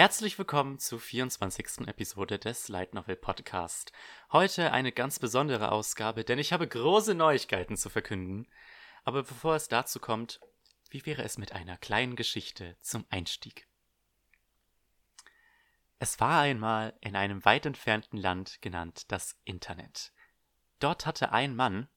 Herzlich willkommen zur 24. Episode des Light Novel Podcast. Heute eine ganz besondere Ausgabe, denn ich habe große Neuigkeiten zu verkünden. Aber bevor es dazu kommt, wie wäre es mit einer kleinen Geschichte zum Einstieg? Es war einmal in einem weit entfernten Land genannt das Internet. Dort hatte ein Mann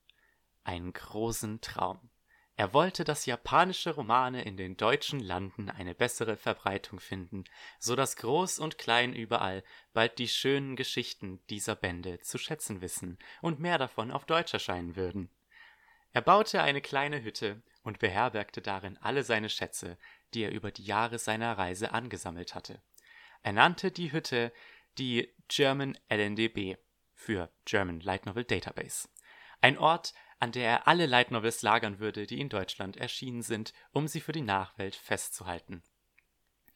einen großen Traum. Er wollte, dass japanische Romane in den deutschen Landen eine bessere Verbreitung finden, so dass Groß und Klein überall bald die schönen Geschichten dieser Bände zu schätzen wissen und mehr davon auf Deutsch erscheinen würden. Er baute eine kleine Hütte und beherbergte darin alle seine Schätze, die er über die Jahre seiner Reise angesammelt hatte. Er nannte die Hütte die German LNDB für German Light Novel Database. Ein Ort, an der er alle Light Novels lagern würde, die in Deutschland erschienen sind, um sie für die Nachwelt festzuhalten.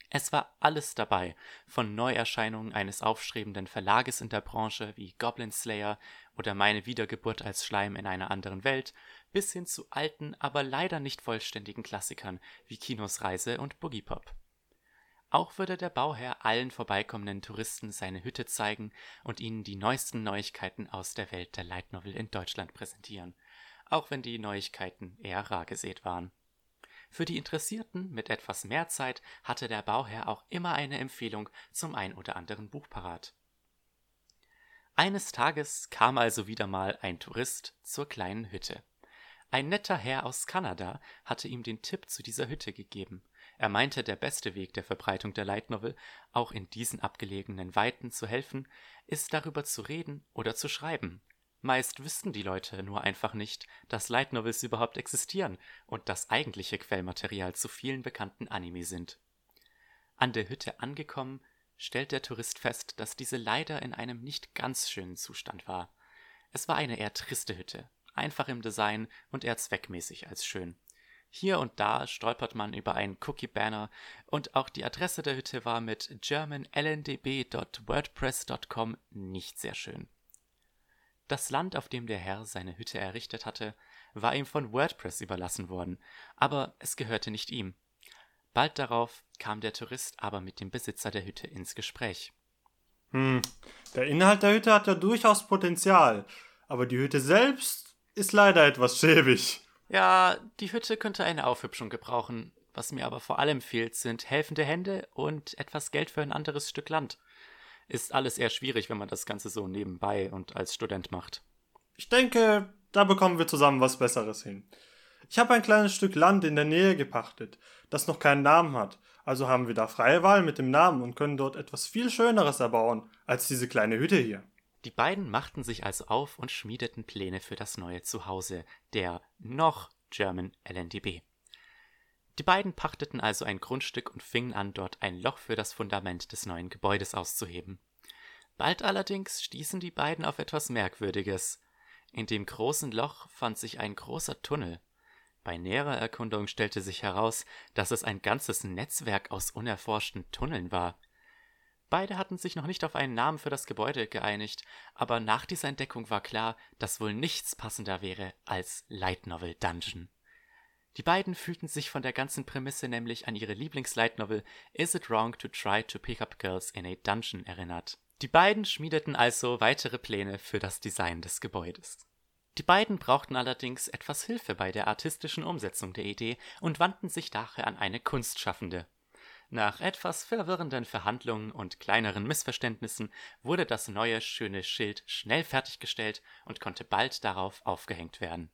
Es war alles dabei, von Neuerscheinungen eines aufstrebenden Verlages in der Branche wie Goblin Slayer oder Meine Wiedergeburt als Schleim in einer anderen Welt, bis hin zu alten, aber leider nicht vollständigen Klassikern wie Kinos Reise und Boogie Pop. Auch würde der Bauherr allen vorbeikommenden Touristen seine Hütte zeigen und ihnen die neuesten Neuigkeiten aus der Welt der Light Novel in Deutschland präsentieren – auch wenn die Neuigkeiten eher rar gesät waren. Für die Interessierten mit etwas mehr Zeit hatte der Bauherr auch immer eine Empfehlung zum ein oder anderen Buch parat. Eines Tages kam also wieder mal ein Tourist zur kleinen Hütte. Ein netter Herr aus Kanada hatte ihm den Tipp zu dieser Hütte gegeben. Er meinte, der beste Weg der Verbreitung der Light Novel, auch in diesen abgelegenen Weiten zu helfen, ist darüber zu reden oder zu schreiben, Meist wüssten die Leute nur einfach nicht, dass Light Novels überhaupt existieren und das eigentliche Quellmaterial zu vielen bekannten Anime sind. An der Hütte angekommen, stellt der Tourist fest, dass diese leider in einem nicht ganz schönen Zustand war. Es war eine eher triste Hütte, einfach im Design und eher zweckmäßig als schön. Hier und da stolpert man über einen Cookie-Banner und auch die Adresse der Hütte war mit germanlndb.wordpress.com nicht sehr schön. Das Land, auf dem der Herr seine Hütte errichtet hatte, war ihm von WordPress überlassen worden, aber es gehörte nicht ihm. Bald darauf kam der Tourist aber mit dem Besitzer der Hütte ins Gespräch. Hm, der Inhalt der Hütte hat ja durchaus Potenzial, aber die Hütte selbst ist leider etwas schäbig. Ja, die Hütte könnte eine Aufhübschung gebrauchen. Was mir aber vor allem fehlt, sind helfende Hände und etwas Geld für ein anderes Stück Land ist alles eher schwierig, wenn man das Ganze so nebenbei und als Student macht. Ich denke, da bekommen wir zusammen was Besseres hin. Ich habe ein kleines Stück Land in der Nähe gepachtet, das noch keinen Namen hat, also haben wir da freie Wahl mit dem Namen und können dort etwas viel Schöneres erbauen als diese kleine Hütte hier. Die beiden machten sich also auf und schmiedeten Pläne für das neue Zuhause, der noch German LNDB. Die beiden pachteten also ein Grundstück und fingen an, dort ein Loch für das Fundament des neuen Gebäudes auszuheben. Bald allerdings stießen die beiden auf etwas Merkwürdiges. In dem großen Loch fand sich ein großer Tunnel. Bei näherer Erkundung stellte sich heraus, dass es ein ganzes Netzwerk aus unerforschten Tunneln war. Beide hatten sich noch nicht auf einen Namen für das Gebäude geeinigt, aber nach dieser Entdeckung war klar, dass wohl nichts passender wäre als Light Novel Dungeon. Die beiden fühlten sich von der ganzen Prämisse nämlich an ihre Lieblingslightnovel Is It Wrong to Try to Pick Up Girls in a Dungeon erinnert. Die beiden schmiedeten also weitere Pläne für das Design des Gebäudes. Die beiden brauchten allerdings etwas Hilfe bei der artistischen Umsetzung der Idee und wandten sich daher an eine Kunstschaffende. Nach etwas verwirrenden Verhandlungen und kleineren Missverständnissen wurde das neue schöne Schild schnell fertiggestellt und konnte bald darauf aufgehängt werden.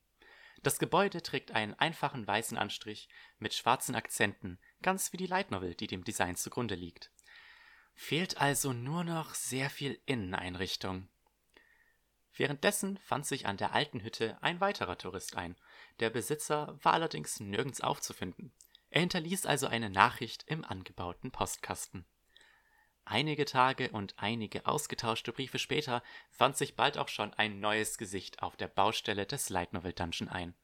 Das Gebäude trägt einen einfachen weißen Anstrich mit schwarzen Akzenten, ganz wie die Light Novel, die dem Design zugrunde liegt. Fehlt also nur noch sehr viel Inneneinrichtung. Währenddessen fand sich an der alten Hütte ein weiterer Tourist ein. Der Besitzer war allerdings nirgends aufzufinden. Er hinterließ also eine Nachricht im angebauten Postkasten. Einige Tage und einige ausgetauschte Briefe später fand sich bald auch schon ein neues Gesicht auf der Baustelle des Light Novel Dungeon ein.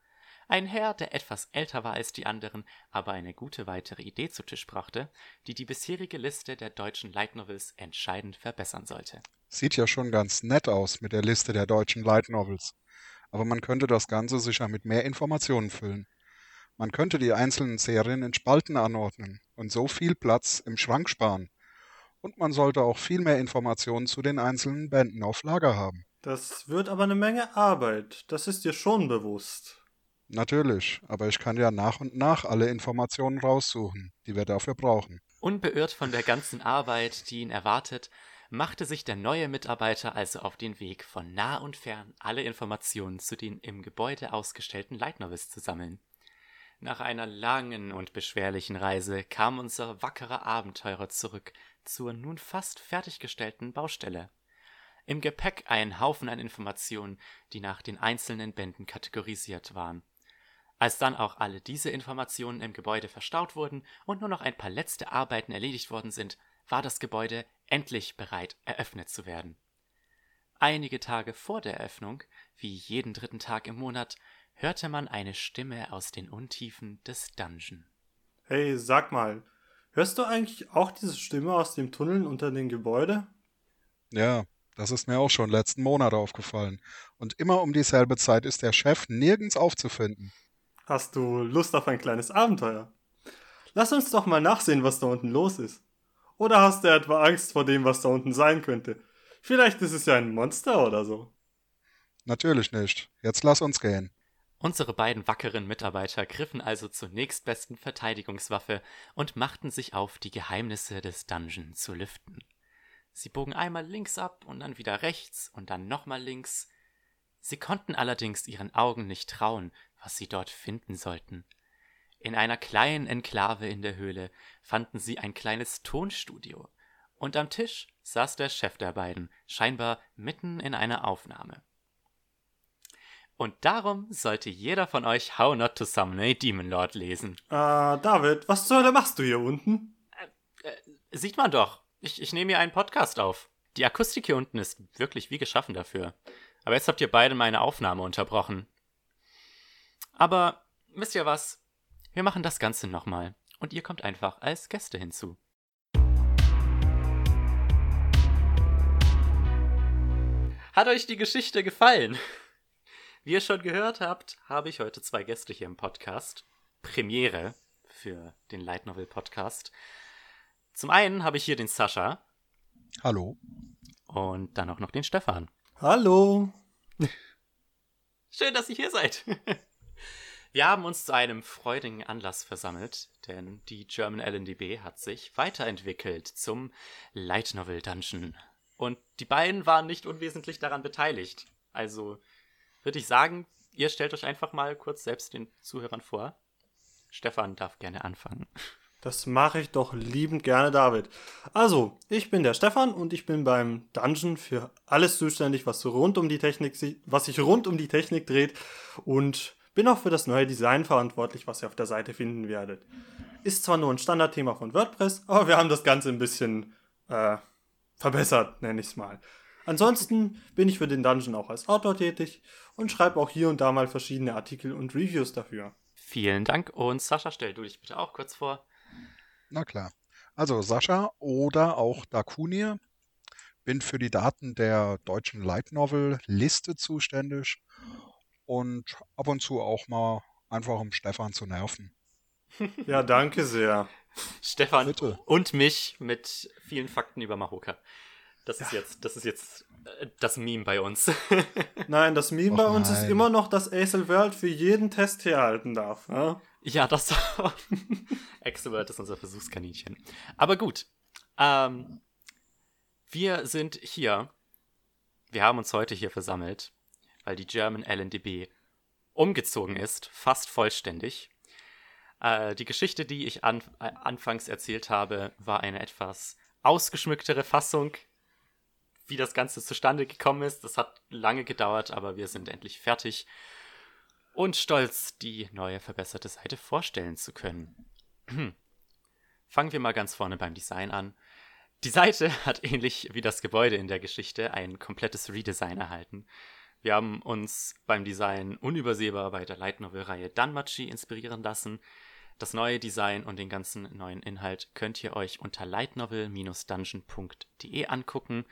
Ein Herr, der etwas älter war als die anderen, aber eine gute weitere Idee zu Tisch brachte, die die bisherige Liste der deutschen Light Novels entscheidend verbessern sollte. Sieht ja schon ganz nett aus mit der Liste der deutschen Light Novels. Aber man könnte das Ganze sicher mit mehr Informationen füllen. Man könnte die einzelnen Serien in Spalten anordnen und so viel Platz im Schrank sparen Und man sollte auch viel mehr Informationen zu den einzelnen Bänden auf Lager haben. Das wird aber eine Menge Arbeit. Das ist dir schon bewusst. Natürlich, aber ich kann ja nach und nach alle Informationen raussuchen, die wir dafür brauchen. Unbeirrt von der ganzen Arbeit, die ihn erwartet, machte sich der neue Mitarbeiter also auf den Weg, von nah und fern alle Informationen zu den im Gebäude ausgestellten Light Novels zu sammeln. Nach einer langen und beschwerlichen Reise kam unser wackerer Abenteurer zurück zur nun fast fertiggestellten Baustelle. Im Gepäck ein Haufen an Informationen, die nach den einzelnen Bänden kategorisiert waren. Als dann auch alle diese Informationen im Gebäude verstaut wurden und nur noch ein paar letzte Arbeiten erledigt worden sind, war das Gebäude endlich bereit, eröffnet zu werden. Einige Tage vor der Eröffnung, wie jeden dritten Tag im Monat, hörte man eine Stimme aus den Untiefen des Dungeon. Hey, sag mal, hörst du eigentlich auch diese Stimme aus dem Tunnel unter dem Gebäude? Ja, das ist mir auch schon letzten Monat aufgefallen. Und immer um dieselbe Zeit ist der Chef nirgends aufzufinden. Hast du Lust auf ein kleines Abenteuer? Lass uns doch mal nachsehen, was da unten los ist. Oder hast du etwa Angst vor dem, was da unten sein könnte? Vielleicht ist es ja ein Monster oder so. Natürlich nicht. Jetzt lass uns gehen. Unsere beiden wackeren Mitarbeiter griffen also zur nächstbesten Verteidigungswaffe und machten sich auf, die Geheimnisse des Dungeon zu lüften. Sie bogen einmal links ab und dann wieder rechts und dann nochmal links. Sie konnten allerdings ihren Augen nicht trauen, was sie dort finden sollten. In einer kleinen Enklave in der Höhle fanden sie ein kleines Tonstudio, und am Tisch saß der Chef der beiden, scheinbar mitten in einer Aufnahme. Und darum sollte jeder von euch How Not to Summon a Demon Lord lesen. Äh, David, was zur Hölle machst du hier unten? Äh, sieht man doch. Ich, ich nehme hier einen Podcast auf. Die Akustik hier unten ist wirklich wie geschaffen dafür. Aber jetzt habt ihr beide meine Aufnahme unterbrochen. Aber wisst ihr was? Wir machen das Ganze nochmal und ihr kommt einfach als Gäste hinzu. Hat euch die Geschichte gefallen? Wie ihr schon gehört habt, habe ich heute zwei Gäste hier im Podcast. Premiere für den Light Novel Podcast. Zum einen habe ich hier den Sascha. Hallo. Und dann auch noch den Stefan. Hallo. Schön, dass ihr hier seid. Wir haben uns zu einem freudigen Anlass versammelt, denn die German LNDB hat sich weiterentwickelt zum Light Novel Dungeon. Und die beiden waren nicht unwesentlich daran beteiligt. Also würde ich sagen, ihr stellt euch einfach mal kurz selbst den Zuhörern vor. Stefan darf gerne anfangen. Das mache ich doch liebend gerne, David. Also, ich bin der Stefan und ich bin beim Dungeon für alles zuständig, was rund um die Technik, was sich rund um die Technik dreht und bin auch für das neue Design verantwortlich, was ihr auf der Seite finden werdet. Ist zwar nur ein Standardthema von WordPress, aber wir haben das Ganze ein bisschen äh, verbessert, nenne ich es mal. Ansonsten bin ich für den Dungeon auch als Autor tätig und schreibe auch hier und da mal verschiedene Artikel und Reviews dafür. Vielen Dank und Sascha, stell du dich bitte auch kurz vor. Na klar. Also Sascha oder auch Dakunir. Bin für die Daten der deutschen Light Novel Liste zuständig und ab und zu auch mal einfach um Stefan zu nerven. Ja, danke sehr. Stefan Bitte. und mich mit vielen Fakten über Mahoka. Das ist ja. jetzt, das ist jetzt äh, das Meme bei uns. nein, das Meme Och bei uns nein. ist immer noch, dass Acel World für jeden Test herhalten darf. Ja, ja das World ist unser Versuchskaninchen. Aber gut. Ähm, wir sind hier. Wir haben uns heute hier versammelt, weil die German LNDB umgezogen ist, fast vollständig. Äh, die Geschichte, die ich an, äh, anfangs erzählt habe, war eine etwas ausgeschmücktere Fassung, wie das Ganze zustande gekommen ist. Das hat lange gedauert, aber wir sind endlich fertig und stolz, die neue verbesserte Seite vorstellen zu können. Fangen wir mal ganz vorne beim Design an. Die Seite hat ähnlich wie das Gebäude in der Geschichte ein komplettes Redesign erhalten. Wir haben uns beim Design unübersehbar bei der Light Novel-Reihe Danmachi inspirieren lassen. Das neue Design und den ganzen neuen Inhalt könnt ihr euch unter lightnovel-dungeon.de angucken.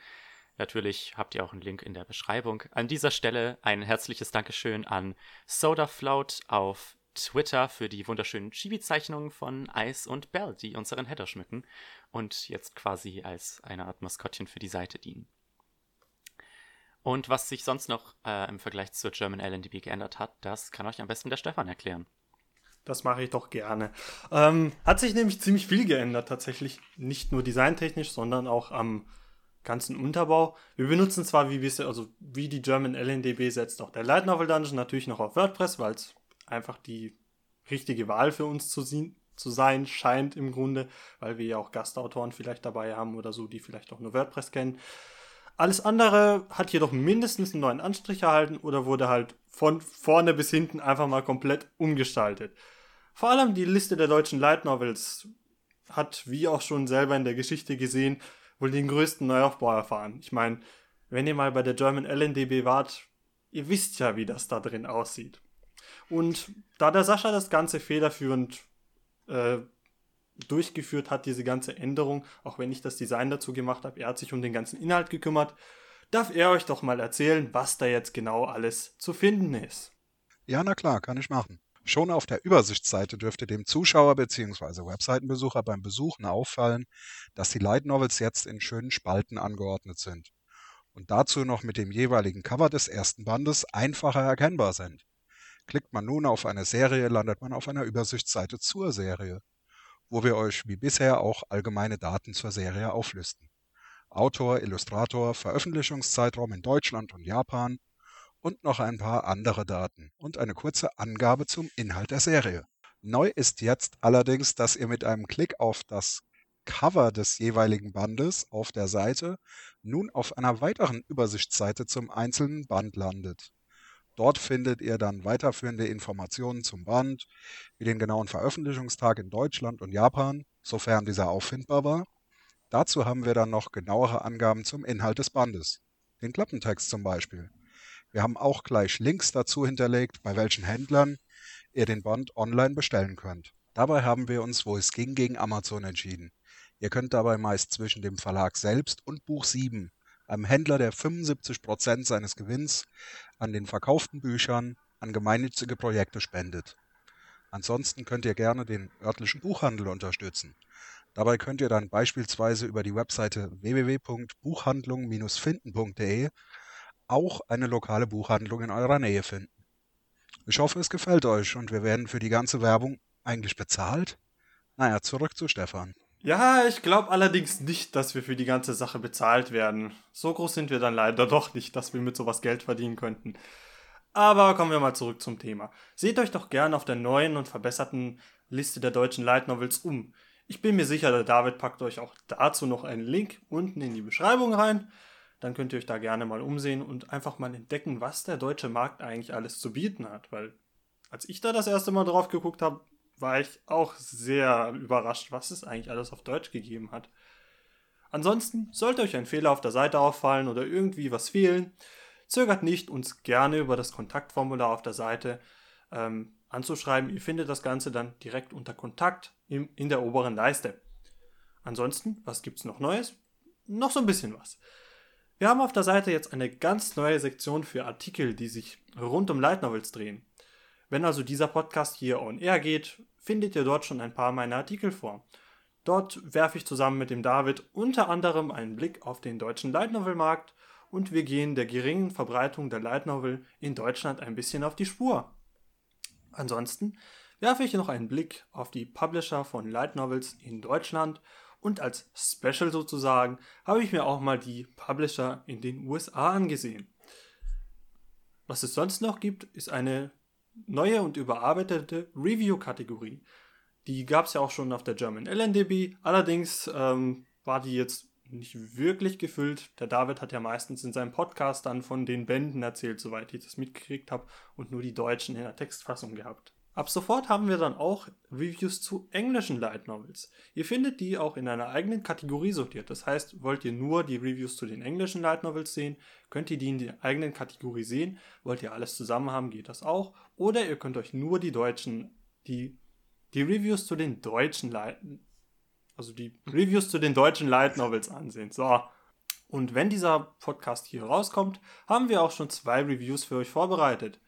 Natürlich habt ihr auch einen Link in der Beschreibung. An dieser Stelle ein herzliches Dankeschön an Soda Float auf Twitter für die wunderschönen Chibi-Zeichnungen von Ice und Bell, die unseren Header schmücken und jetzt quasi als eine Art Maskottchen für die Seite dienen. Und was sich sonst noch äh, im Vergleich zur German LNDB geändert hat, das kann euch am besten der Stefan erklären. Das mache ich doch gerne. Ähm, hat sich nämlich ziemlich viel geändert tatsächlich. Nicht nur designtechnisch, sondern auch am ganzen Unterbau. Wir benutzen zwar wie bisher, also wie die German LNDB setzt auch der Light Novel Dungeon natürlich noch auf WordPress, weil es einfach die richtige Wahl für uns zu, zu sein scheint im Grunde, weil wir ja auch Gastautoren vielleicht dabei haben oder so, die vielleicht auch nur WordPress kennen. Alles andere hat jedoch mindestens einen neuen Anstrich erhalten oder wurde halt von vorne bis hinten einfach mal komplett umgestaltet. Vor allem die Liste der deutschen Light Novels hat, wie auch schon selber in der Geschichte gesehen, wohl den größten Neuaufbau erfahren. Ich meine, wenn ihr mal bei der German LNDB wart, ihr wisst ja, wie das da drin aussieht. Und da der Sascha das Ganze federführend äh, durchgeführt hat, diese ganze Änderung, auch wenn ich das Design dazu gemacht habe, er hat sich um den ganzen Inhalt gekümmert, darf er euch doch mal erzählen, was da jetzt genau alles zu finden ist. Ja, na klar, kann ich machen. Schon auf der Übersichtsseite dürfte dem Zuschauer bzw. Webseitenbesucher beim Besuchen auffallen, dass die Light Novels jetzt in schönen Spalten angeordnet sind und dazu noch mit dem jeweiligen Cover des ersten Bandes einfacher erkennbar sind. Klickt man nun auf eine Serie, landet man auf einer Übersichtsseite zur Serie, wo wir euch wie bisher auch allgemeine Daten zur Serie auflisten. Autor, Illustrator, Veröffentlichungszeitraum in Deutschland und Japan, und noch ein paar andere Daten und eine kurze Angabe zum Inhalt der Serie. Neu ist jetzt allerdings, dass ihr mit einem Klick auf das Cover des jeweiligen Bandes auf der Seite nun auf einer weiteren Übersichtsseite zum einzelnen Band landet. Dort findet ihr dann weiterführende Informationen zum Band, wie den genauen Veröffentlichungstag in Deutschland und Japan, sofern dieser auffindbar war. Dazu haben wir dann noch genauere Angaben zum Inhalt des Bandes, den Klappentext zum Beispiel. Wir haben auch gleich Links dazu hinterlegt, bei welchen Händlern ihr den Band online bestellen könnt. Dabei haben wir uns, wo es ging, gegen Amazon entschieden. Ihr könnt dabei meist zwischen dem Verlag selbst und Buch 7, einem Händler, der 75% seines Gewinns an den verkauften Büchern an gemeinnützige Projekte spendet. Ansonsten könnt ihr gerne den örtlichen Buchhandel unterstützen. Dabei könnt ihr dann beispielsweise über die Webseite www.buchhandlung-finden.de auch eine lokale Buchhandlung in eurer Nähe finden. Ich hoffe, es gefällt euch und wir werden für die ganze Werbung eigentlich bezahlt? Naja, zurück zu Stefan. Ja, ich glaube allerdings nicht, dass wir für die ganze Sache bezahlt werden. So groß sind wir dann leider doch nicht, dass wir mit sowas Geld verdienen könnten. Aber kommen wir mal zurück zum Thema. Seht euch doch gerne auf der neuen und verbesserten Liste der deutschen Light Novels um. Ich bin mir sicher, der David packt euch auch dazu noch einen Link unten in die Beschreibung rein dann könnt ihr euch da gerne mal umsehen und einfach mal entdecken, was der deutsche Markt eigentlich alles zu bieten hat. Weil als ich da das erste Mal drauf geguckt habe, war ich auch sehr überrascht, was es eigentlich alles auf Deutsch gegeben hat. Ansonsten sollte euch ein Fehler auf der Seite auffallen oder irgendwie was fehlen, zögert nicht, uns gerne über das Kontaktformular auf der Seite ähm, anzuschreiben. Ihr findet das Ganze dann direkt unter Kontakt im, in der oberen Leiste. Ansonsten, was gibt es noch Neues? Noch so ein bisschen was. Wir haben auf der Seite jetzt eine ganz neue Sektion für Artikel, die sich rund um Light Novels drehen. Wenn also dieser Podcast hier on air geht, findet ihr dort schon ein paar meiner Artikel vor. Dort werfe ich zusammen mit dem David unter anderem einen Blick auf den deutschen Light Novel Markt und wir gehen der geringen Verbreitung der Light Novel in Deutschland ein bisschen auf die Spur. Ansonsten werfe ich noch einen Blick auf die Publisher von Light Novels in Deutschland und als Special sozusagen habe ich mir auch mal die Publisher in den USA angesehen. Was es sonst noch gibt, ist eine neue und überarbeitete Review-Kategorie. Die gab es ja auch schon auf der German LNDB, allerdings ähm, war die jetzt nicht wirklich gefüllt. Der David hat ja meistens in seinem Podcast dann von den Bänden erzählt, soweit ich das mitgekriegt habe, und nur die Deutschen in der Textfassung gehabt. Ab sofort haben wir dann auch Reviews zu englischen Light Novels. Ihr findet die auch in einer eigenen Kategorie sortiert. Das heißt, wollt ihr nur die Reviews zu den englischen Light Novels sehen, könnt ihr die in der eigenen Kategorie sehen. Wollt ihr alles zusammen haben, geht das auch. Oder ihr könnt euch nur die deutschen, die, die Reviews zu den deutschen Light, also die Reviews zu den deutschen Light Novels ansehen. So. Und wenn dieser Podcast hier rauskommt, haben wir auch schon zwei Reviews für euch vorbereitet.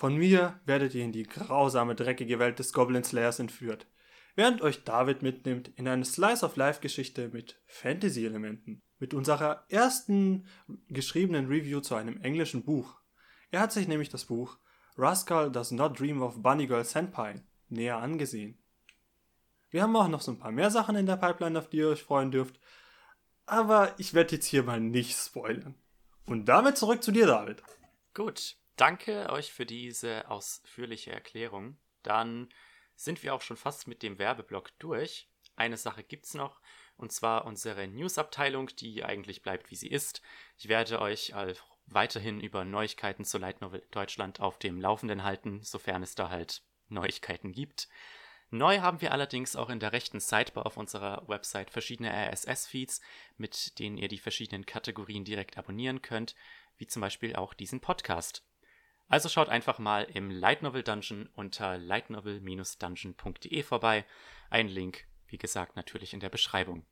Von mir werdet ihr in die grausame, dreckige Welt des Goblin Slayers entführt, während euch David mitnimmt in eine Slice-of-Life-Geschichte mit Fantasy-Elementen, mit unserer ersten geschriebenen Review zu einem englischen Buch. Er hat sich nämlich das Buch Rascal Does Not Dream of Bunny Girl Senpai näher angesehen. Wir haben auch noch so ein paar mehr Sachen in der Pipeline, auf die ihr euch freuen dürft, aber ich werde jetzt hier mal nicht spoilern. Und damit zurück zu dir, David. Gut, danke euch für diese ausführliche Erklärung. Dann sind wir auch schon fast mit dem Werbeblock durch. Eine Sache gibt's noch, und zwar unsere Newsabteilung, die eigentlich bleibt, wie sie ist. Ich werde euch weiterhin über Neuigkeiten zur Light Novel Deutschland auf dem Laufenden halten, sofern es da halt Neuigkeiten gibt. Neu haben wir allerdings auch in der rechten Sidebar auf unserer Website verschiedene RSS-Feeds, mit denen ihr die verschiedenen Kategorien direkt abonnieren könnt, wie zum Beispiel auch diesen Podcast. Also schaut einfach mal im Light Novel Dungeon unter lightnovel-dungeon.de vorbei. Ein Link, wie gesagt, natürlich in der Beschreibung.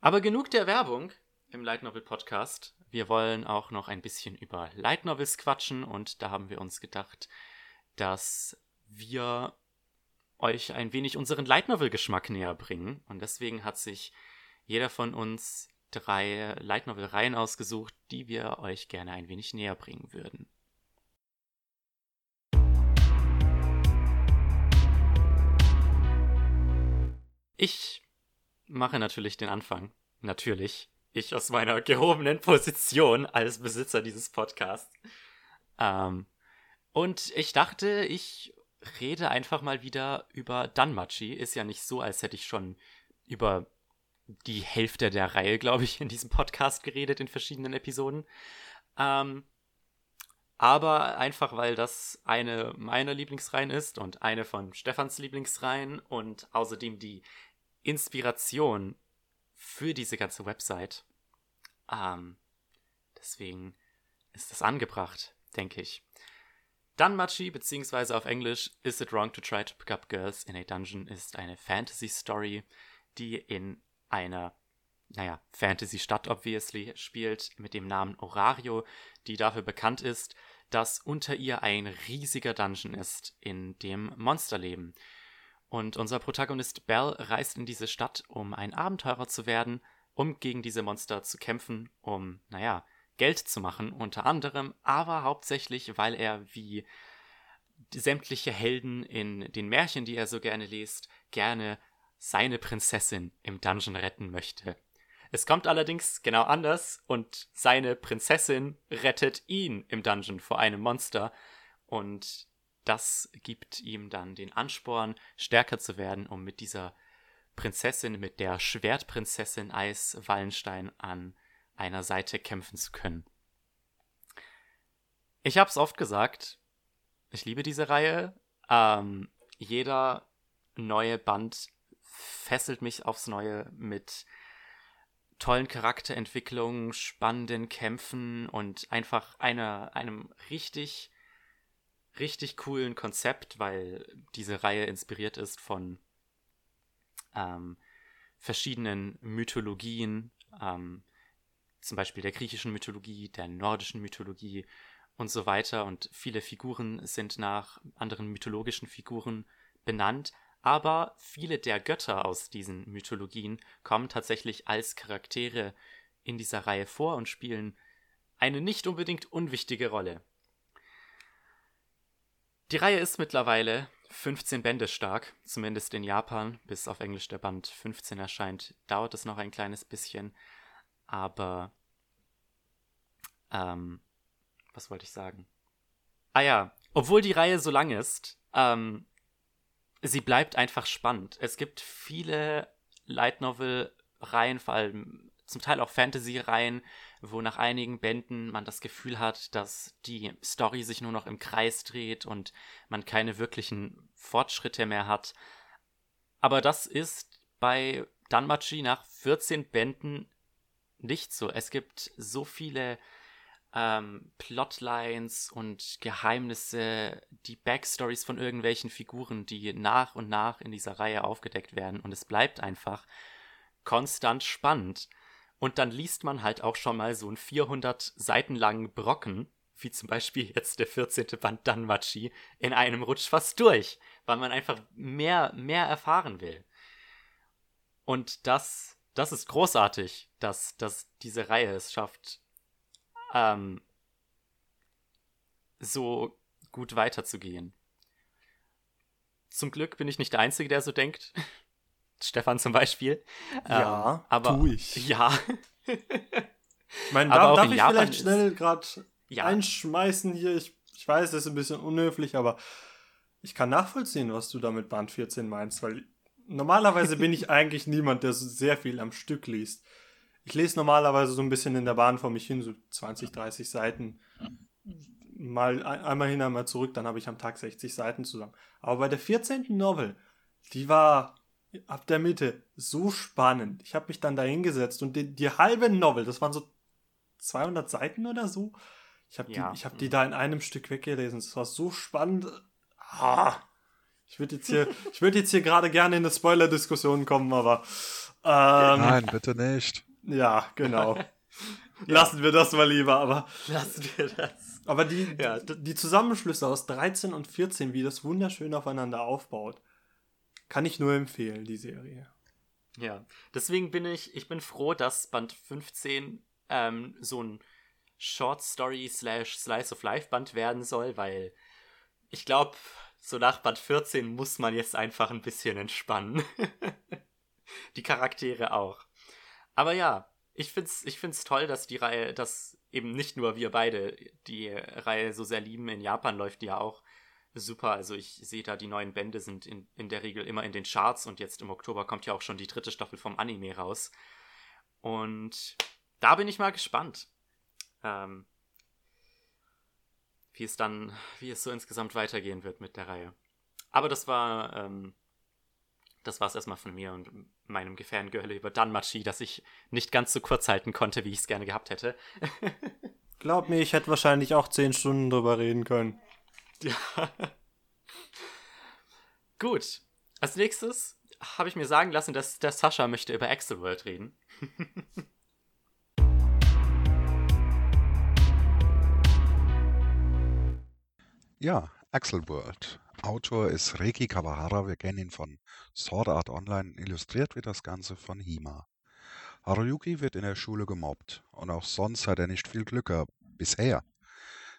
Aber genug der Werbung im Light Novel Podcast. Wir wollen auch noch ein bisschen über Light Novels quatschen und da haben wir uns gedacht, dass wir euch ein wenig unseren Light Novel Geschmack näher bringen. Und deswegen hat sich jeder von uns drei Light Novel Reihen ausgesucht, die wir euch gerne ein wenig näher bringen würden. Ich mache natürlich den Anfang. Natürlich. Ich aus meiner gehobenen Position als Besitzer dieses Podcasts. Ähm, und ich dachte, ich rede einfach mal wieder über Danmachi. Ist ja nicht so, als hätte ich schon über die Hälfte der Reihe, glaube ich, in diesem Podcast geredet in verschiedenen Episoden. Ähm, aber einfach, weil das eine meiner Lieblingsreihen ist und eine von Stefans Lieblingsreihen und außerdem die Inspiration für diese ganze Website. Ähm, deswegen ist das angebracht, denke ich. Danmachi, beziehungsweise auf Englisch Is It Wrong to Try to Pick Up Girls in a Dungeon, ist eine Fantasy-Story, die in einer, naja, Fantasy-Stadt obviously spielt, mit dem Namen Orario, die dafür bekannt ist, dass unter ihr ein riesiger Dungeon ist, in dem Monster leben. Und unser Protagonist Bell reist in diese Stadt, um ein Abenteurer zu werden, um gegen diese Monster zu kämpfen, um, naja, Geld zu machen, unter anderem, aber hauptsächlich, weil er wie sämtliche Helden in den Märchen, die er so gerne liest, gerne seine Prinzessin im Dungeon retten möchte. Es kommt allerdings genau anders und seine Prinzessin rettet ihn im Dungeon vor einem Monster und das gibt ihm dann den Ansporn, stärker zu werden, um mit dieser Prinzessin, mit der Schwertprinzessin Eis Wallenstein an einer Seite kämpfen zu können. Ich habe es oft gesagt, ich liebe diese Reihe. Ähm, jeder neue Band fesselt mich aufs Neue mit tollen Charakterentwicklungen, spannenden Kämpfen und einfach einer, einem richtig, richtig coolen Konzept, weil diese Reihe inspiriert ist von ähm, verschiedenen Mythologien, ähm, zum Beispiel der griechischen Mythologie, der nordischen Mythologie und so weiter. Und viele Figuren sind nach anderen mythologischen Figuren benannt. Aber viele der Götter aus diesen Mythologien kommen tatsächlich als Charaktere in dieser Reihe vor und spielen eine nicht unbedingt unwichtige Rolle. Die Reihe ist mittlerweile 15 Bände stark, zumindest in Japan, bis auf Englisch der Band 15 erscheint, dauert es noch ein kleines bisschen. Aber, ähm, was wollte ich sagen? Ah ja, obwohl die Reihe so lang ist, ähm, sie bleibt einfach spannend. Es gibt viele Light Novel Reihen, vor allem zum Teil auch Fantasy-Reihen, wo nach einigen Bänden man das Gefühl hat, dass die Story sich nur noch im Kreis dreht und man keine wirklichen Fortschritte mehr hat. Aber das ist bei Danmachi nach 14 Bänden nicht so. Es gibt so viele ähm, Plotlines und Geheimnisse, die Backstories von irgendwelchen Figuren, die nach und nach in dieser Reihe aufgedeckt werden. Und es bleibt einfach konstant spannend. Und dann liest man halt auch schon mal so einen 400 Seiten langen Brocken wie zum Beispiel jetzt der 14. Band Danmachi, in einem Rutsch fast durch, weil man einfach mehr, mehr erfahren will. Und das, das ist großartig, dass, dass diese Reihe es schafft, ähm, so gut weiterzugehen. Zum Glück bin ich nicht der Einzige, der so denkt. Stefan zum Beispiel. Ja, ähm, aber tu ich. Ja. ich meine, darf, darf ich Japan vielleicht schnell gerade ja. einschmeißen hier? Ich, ich weiß, das ist ein bisschen unhöflich, aber ich kann nachvollziehen, was du da mit Band 14 meinst, weil normalerweise bin ich eigentlich niemand, der so sehr viel am Stück liest. Ich lese normalerweise so ein bisschen in der Bahn vor mich hin, so 20, 30 Seiten. Mal einmal hin, einmal zurück, dann habe ich am Tag 60 Seiten zusammen. Aber bei der 14. Novel, die war ab der Mitte so spannend. Ich habe mich dann da hingesetzt und die, die, halbe Novel, das waren so 200 Seiten oder so. Ich habe ja. die, hab die da in einem Stück weggelesen. Es war so spannend. Ah. Ich würde jetzt hier, ich würde jetzt hier gerade gerne in eine Spoiler-Diskussion kommen, aber. Ähm, Nein, bitte nicht. Ja, genau. Lassen wir das mal lieber, aber. Lassen wir das. Aber die, ja. die Zusammenschlüsse aus 13 und 14, wie das wunderschön aufeinander aufbaut, kann ich nur empfehlen, die Serie. Ja, deswegen bin ich, ich bin froh, dass Band 15 ähm, so ein Short Story slash Slice of Life Band werden soll, weil ich glaube, so nach Band 14 muss man jetzt einfach ein bisschen entspannen. die Charaktere auch. Aber ja, ich find's, ich find's toll, dass die Reihe, dass eben nicht nur wir beide die Reihe so sehr lieben. In Japan läuft die ja auch super. Also ich sehe da, die neuen Bände sind in, in der Regel immer in den Charts und jetzt im Oktober kommt ja auch schon die dritte Staffel vom Anime raus. Und da bin ich mal gespannt, ähm, wie es dann, wie es so insgesamt weitergehen wird mit der Reihe. Aber das war, ähm, das war es erstmal von mir und meinem Gefährengehölle über Danmachi, dass ich nicht ganz so kurz halten konnte, wie ich es gerne gehabt hätte. Glaub mir, ich hätte wahrscheinlich auch zehn Stunden drüber reden können. Ja. Gut. Als nächstes habe ich mir sagen lassen, dass der Sascha möchte über Axel World reden. ja, Axel World. Autor ist Reiki Kawahara. Wir kennen ihn von Sword Art Online. Illustriert wird das Ganze von Hima. Haruyuki wird in der Schule gemobbt und auch sonst hat er nicht viel Glück. Bisher.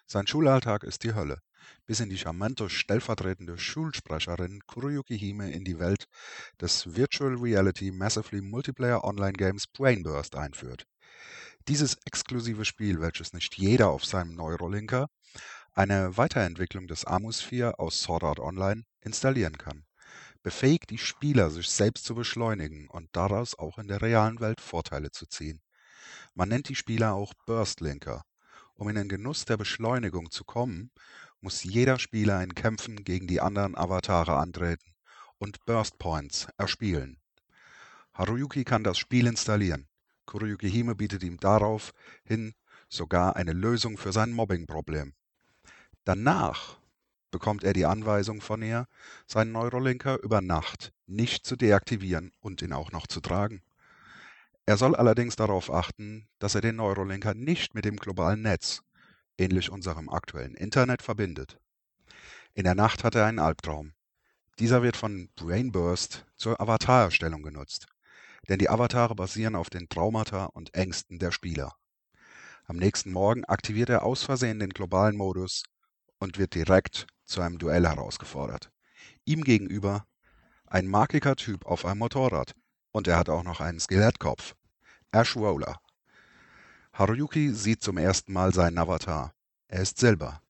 Sein Schulalltag ist die Hölle bis in die charmante stellvertretende Schulsprecherin Kuruyuki Hime in die Welt des Virtual Reality Massively Multiplayer Online Games Brainburst einführt. Dieses exklusive Spiel, welches nicht jeder auf seinem Neurolinker, eine Weiterentwicklung des Amusphere aus Sword Art Online, installieren kann, befähigt die Spieler, sich selbst zu beschleunigen und daraus auch in der realen Welt Vorteile zu ziehen. Man nennt die Spieler auch Burstlinker. Um in den Genuss der Beschleunigung zu kommen, muss jeder Spieler in Kämpfen gegen die anderen Avatare antreten und Burst Points erspielen. Haruyuki kann das Spiel installieren. Kuruyuki Hime bietet ihm darauf hin sogar eine Lösung für sein Mobbing-Problem. Danach bekommt er die Anweisung von ihr, seinen Neurolinker über Nacht nicht zu deaktivieren und ihn auch noch zu tragen. Er soll allerdings darauf achten, dass er den Neurolinker nicht mit dem globalen Netz ähnlich unserem aktuellen Internet, verbindet. In der Nacht hat er einen Albtraum. Dieser wird von Brainburst zur Avatarerstellung genutzt, denn die Avatare basieren auf den Traumata und Ängsten der Spieler. Am nächsten Morgen aktiviert er aus Versehen den globalen Modus und wird direkt zu einem Duell herausgefordert. Ihm gegenüber ein markiger Typ auf einem Motorrad und er hat auch noch einen Skelettkopf. Ash Roller. Haruyuki sieht zum ersten Mal seinen Avatar. Er ist Silber.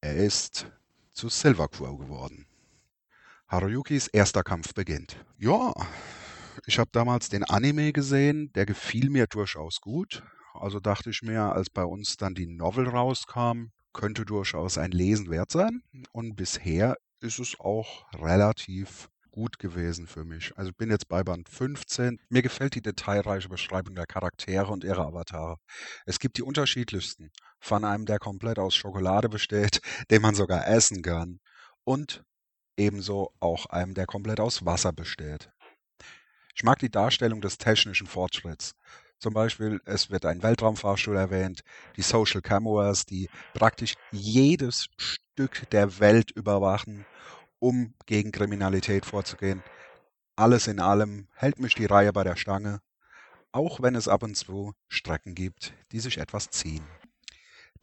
Er ist zu Crow geworden. Haruyukis erster Kampf beginnt. Ja, ich habe damals den Anime gesehen, der gefiel mir durchaus gut. Also dachte ich mir, als bei uns dann die Novel rauskam, könnte durchaus ein Lesen wert sein. Und bisher ist es auch relativ gut gewesen für mich. Also ich bin jetzt bei Band 15. Mir gefällt die detailreiche Beschreibung der Charaktere und ihrer Avatare. Es gibt die unterschiedlichsten. Von einem, der komplett aus Schokolade besteht, den man sogar essen kann. Und ebenso auch einem, der komplett aus Wasser besteht. Ich mag die Darstellung des technischen Fortschritts. Zum Beispiel, es wird ein Weltraumfahrstuhl erwähnt, die Social Cameras, die praktisch jedes Stück der Welt überwachen, um gegen Kriminalität vorzugehen. Alles in allem hält mich die Reihe bei der Stange, auch wenn es ab und zu Strecken gibt, die sich etwas ziehen.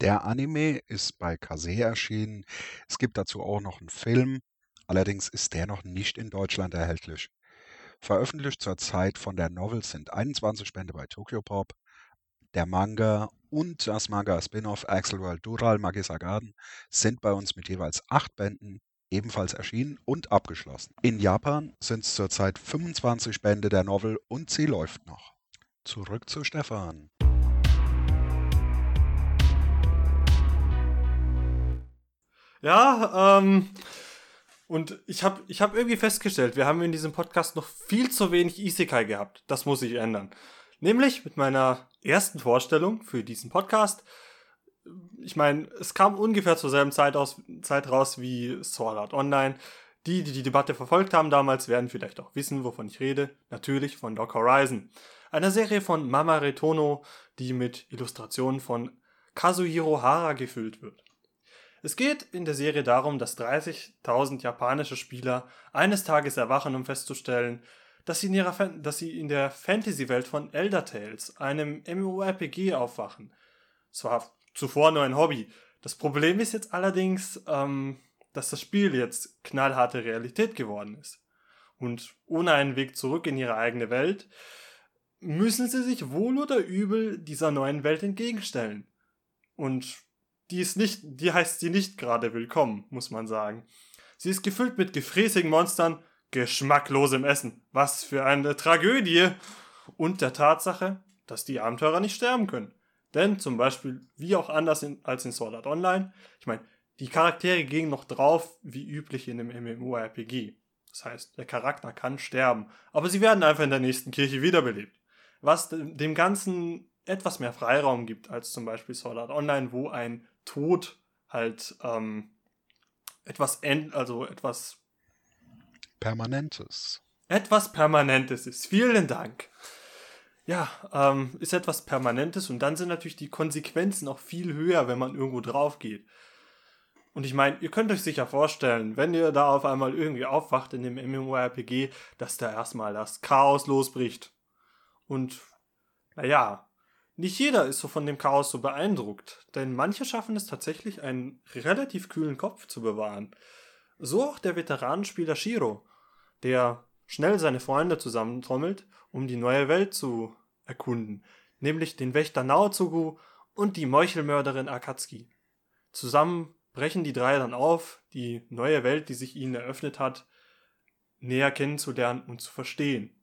Der Anime ist bei Kase erschienen. Es gibt dazu auch noch einen Film, allerdings ist der noch nicht in Deutschland erhältlich. Veröffentlicht zur Zeit von der Novel sind 21 Bände bei Tokyopop. Der Manga und das Manga-Spin-off Axelworld Dural Magisa Garden sind bei uns mit jeweils acht Bänden ebenfalls erschienen und abgeschlossen. In Japan sind es zurzeit 25 Bände der Novel und sie läuft noch. Zurück zu Stefan. Ja, ähm, und ich habe ich hab irgendwie festgestellt, wir haben in diesem Podcast noch viel zu wenig Isekai gehabt. Das muss sich ändern. Nämlich mit meiner ersten Vorstellung für diesen Podcast. Ich meine, es kam ungefähr zur selben Zeit, aus, Zeit raus wie Sword Art Online. Die, die die Debatte verfolgt haben damals, werden vielleicht auch wissen, wovon ich rede. Natürlich von Doc Horizon. Einer Serie von Mama Retono, die mit Illustrationen von Kazuhiro Hara gefüllt wird. Es geht in der Serie darum, dass 30.000 japanische Spieler eines Tages erwachen, um festzustellen, dass sie in, ihrer Fan dass sie in der Fantasy-Welt von Elder Tales, einem MMORPG, aufwachen. Es war zuvor nur ein Hobby. Das Problem ist jetzt allerdings, ähm, dass das Spiel jetzt knallharte Realität geworden ist. Und ohne einen Weg zurück in ihre eigene Welt, müssen sie sich wohl oder übel dieser neuen Welt entgegenstellen. Und die ist nicht, die heißt sie nicht gerade willkommen, muss man sagen. Sie ist gefüllt mit gefräßigen Monstern, geschmacklosem Essen. Was für eine Tragödie! Und der Tatsache, dass die Abenteurer nicht sterben können. Denn zum Beispiel, wie auch anders in, als in Sword Art Online, ich meine, die Charaktere gehen noch drauf, wie üblich in einem MMORPG. Das heißt, der Charakter kann sterben, aber sie werden einfach in der nächsten Kirche wiederbelebt. Was dem Ganzen etwas mehr Freiraum gibt als zum Beispiel Sword Art Online, wo ein Tod halt ähm, etwas end, also etwas Permanentes. Etwas Permanentes ist. Vielen Dank. Ja, ähm, ist etwas Permanentes und dann sind natürlich die Konsequenzen auch viel höher, wenn man irgendwo drauf geht. Und ich meine, ihr könnt euch sicher vorstellen, wenn ihr da auf einmal irgendwie aufwacht in dem MMORPG, dass da erstmal das Chaos losbricht. Und naja, nicht jeder ist so von dem Chaos so beeindruckt, denn manche schaffen es tatsächlich, einen relativ kühlen Kopf zu bewahren. So auch der Veteranenspieler Shiro, der schnell seine Freunde zusammentrommelt, um die neue Welt zu erkunden, nämlich den Wächter Naozugu und die Meuchelmörderin Akatsuki. Zusammen brechen die drei dann auf, die neue Welt, die sich ihnen eröffnet hat, näher kennenzulernen und zu verstehen.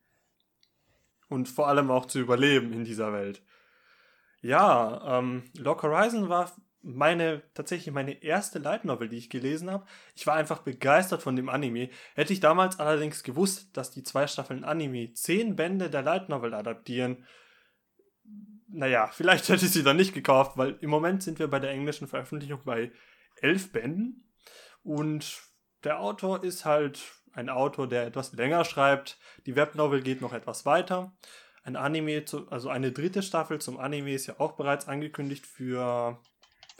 Und vor allem auch zu überleben in dieser Welt. Ja, ähm, Lock Horizon war meine tatsächlich meine erste Light Novel, die ich gelesen habe. Ich war einfach begeistert von dem Anime. Hätte ich damals allerdings gewusst, dass die zwei Staffeln Anime zehn Bände der Light Novel adaptieren, naja, vielleicht hätte ich sie dann nicht gekauft, weil im Moment sind wir bei der englischen Veröffentlichung bei elf Bänden und der Autor ist halt ein Autor, der etwas länger schreibt. Die Webnovel geht noch etwas weiter ein Anime, zu, also eine dritte Staffel zum Anime ist ja auch bereits angekündigt für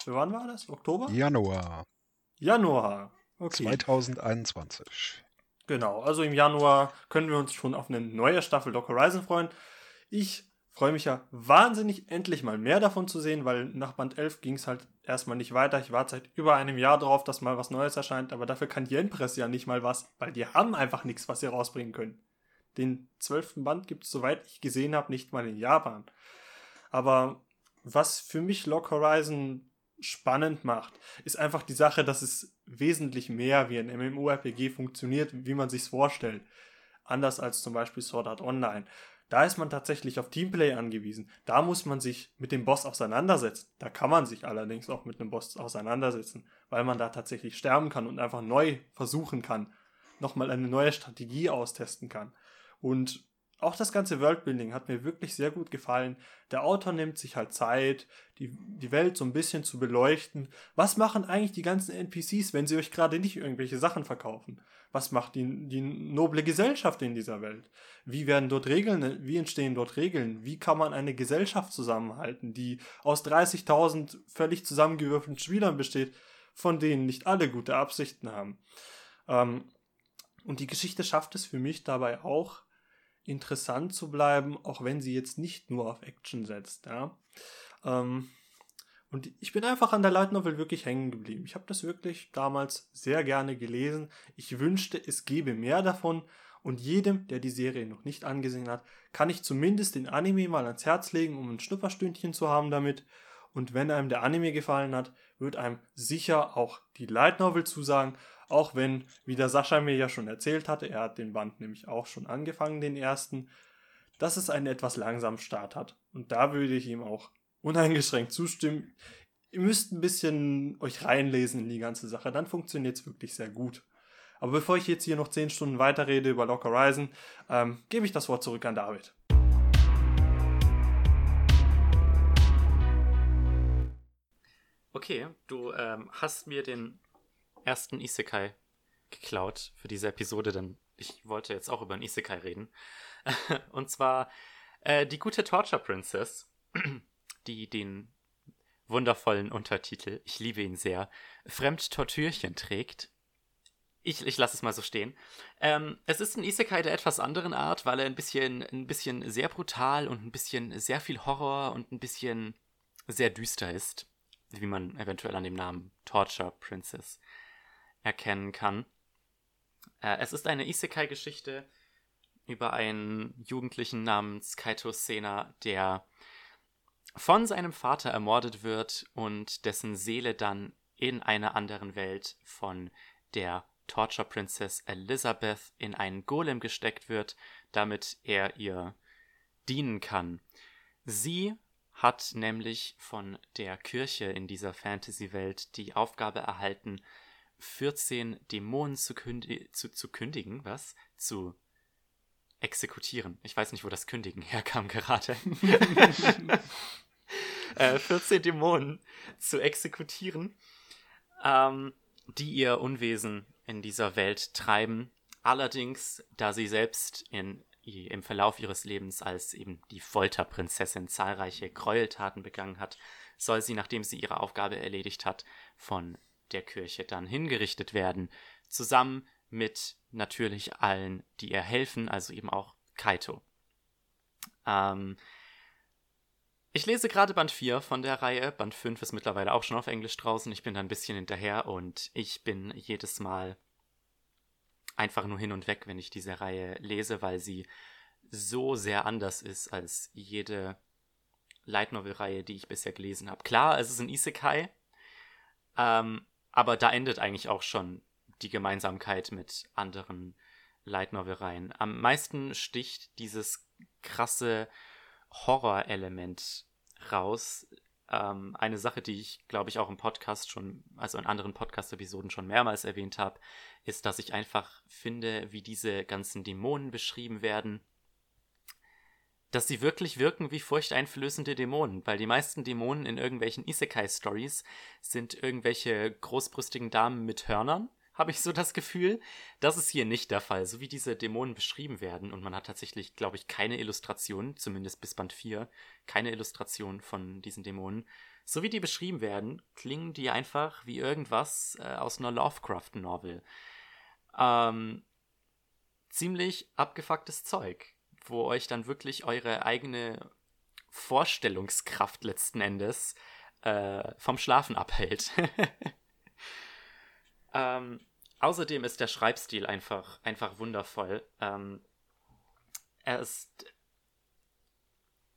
wann war das? Oktober? Januar. Januar. Okay. 2021. Genau, also im Januar können wir uns schon auf eine neue Staffel Doc Horizon freuen. Ich freue mich ja wahnsinnig, endlich mal mehr davon zu sehen, weil nach Band 11 ging es halt erstmal nicht weiter. Ich warte seit über einem Jahr drauf, dass mal was Neues erscheint, aber dafür kann Yen Press ja nicht mal was, weil die haben einfach nichts, was sie rausbringen können. Den zwölften Band gibt es, soweit ich gesehen habe, nicht mal in Japan. Aber was für mich Lock Horizon spannend macht, ist einfach die Sache, dass es wesentlich mehr wie ein MMORPG funktioniert, wie man sich vorstellt. Anders als zum Beispiel Sword Art Online. Da ist man tatsächlich auf Teamplay angewiesen. Da muss man sich mit dem Boss auseinandersetzen. Da kann man sich allerdings auch mit einem Boss auseinandersetzen, weil man da tatsächlich sterben kann und einfach neu versuchen kann, nochmal eine neue Strategie austesten kann. Und auch das ganze Worldbuilding hat mir wirklich sehr gut gefallen. Der Autor nimmt sich halt Zeit, die, die Welt so ein bisschen zu beleuchten. Was machen eigentlich die ganzen NPCs, wenn sie euch gerade nicht irgendwelche Sachen verkaufen? Was macht die, die noble Gesellschaft in dieser Welt? Wie werden dort Regeln, wie entstehen dort Regeln? Wie kann man eine Gesellschaft zusammenhalten, die aus 30.000 völlig zusammengewürfelten Spielern besteht, von denen nicht alle gute Absichten haben? Ähm, und die Geschichte schafft es für mich dabei auch, interessant zu bleiben, auch wenn sie jetzt nicht nur auf Action setzt. Ja? Ähm, und ich bin einfach an der Light Novel wirklich hängen geblieben. Ich habe das wirklich damals sehr gerne gelesen. Ich wünschte, es gäbe mehr davon. Und jedem, der die Serie noch nicht angesehen hat, kann ich zumindest den Anime mal ans Herz legen, um ein Schnupperstündchen zu haben damit. Und wenn einem der Anime gefallen hat, wird einem sicher auch die Light Novel zusagen. Auch wenn, wie der Sascha mir ja schon erzählt hatte, er hat den Band nämlich auch schon angefangen, den ersten, dass es einen etwas langsamen Start hat. Und da würde ich ihm auch uneingeschränkt zustimmen. Ihr müsst ein bisschen euch reinlesen in die ganze Sache, dann funktioniert es wirklich sehr gut. Aber bevor ich jetzt hier noch 10 Stunden weiterrede über Lock Horizon, ähm, gebe ich das Wort zurück an David. Okay, du ähm, hast mir den ersten Isekai geklaut für diese Episode, denn ich wollte jetzt auch über einen Isekai reden. Und zwar äh, die gute Torture Princess, die den wundervollen Untertitel, ich liebe ihn sehr, Fremdtortürchen trägt. Ich, ich lasse es mal so stehen. Ähm, es ist ein Isekai der etwas anderen Art, weil er ein bisschen, ein bisschen sehr brutal und ein bisschen sehr viel Horror und ein bisschen sehr düster ist, wie man eventuell an dem Namen Torture Princess erkennen kann. Äh, es ist eine Isekai-Geschichte über einen Jugendlichen namens Kaito Sena, der von seinem Vater ermordet wird und dessen Seele dann in einer anderen Welt von der Torture Princess Elizabeth in einen Golem gesteckt wird, damit er ihr dienen kann. Sie hat nämlich von der Kirche in dieser Fantasy-Welt die Aufgabe erhalten, 14 Dämonen zu, kündi zu, zu kündigen, was? Zu exekutieren. Ich weiß nicht, wo das Kündigen herkam gerade. äh, 14 Dämonen zu exekutieren, ähm, die ihr Unwesen in dieser Welt treiben. Allerdings, da sie selbst in, im Verlauf ihres Lebens als eben die Folterprinzessin zahlreiche Gräueltaten begangen hat, soll sie, nachdem sie ihre Aufgabe erledigt hat, von der Kirche dann hingerichtet werden, zusammen mit natürlich allen, die ihr helfen, also eben auch Kaito. Ähm, ich lese gerade Band 4 von der Reihe. Band 5 ist mittlerweile auch schon auf Englisch draußen. Ich bin da ein bisschen hinterher und ich bin jedes Mal einfach nur hin und weg, wenn ich diese Reihe lese, weil sie so sehr anders ist als jede Light Novel Reihe, die ich bisher gelesen habe. Klar, es ist ein Isekai, ähm, aber da endet eigentlich auch schon die Gemeinsamkeit mit anderen Reihen. Am meisten sticht dieses krasse Horrorelement raus. Ähm, eine Sache, die ich, glaube ich, auch im Podcast schon, also in anderen Podcast-Episoden schon mehrmals erwähnt habe, ist, dass ich einfach finde, wie diese ganzen Dämonen beschrieben werden, dass sie wirklich wirken wie furchteinflößende Dämonen, weil die meisten Dämonen in irgendwelchen Isekai-Stories sind irgendwelche großbrüstigen Damen mit Hörnern habe ich so das Gefühl. Das ist hier nicht der Fall, so wie diese Dämonen beschrieben werden. Und man hat tatsächlich, glaube ich, keine Illustration, zumindest bis Band 4, keine Illustration von diesen Dämonen. So wie die beschrieben werden, klingen die einfach wie irgendwas äh, aus einer Lovecraft-Novel. Ähm, ziemlich abgefucktes Zeug, wo euch dann wirklich eure eigene Vorstellungskraft letzten Endes äh, vom Schlafen abhält. Ähm, außerdem ist der Schreibstil einfach, einfach wundervoll. Ähm, er ist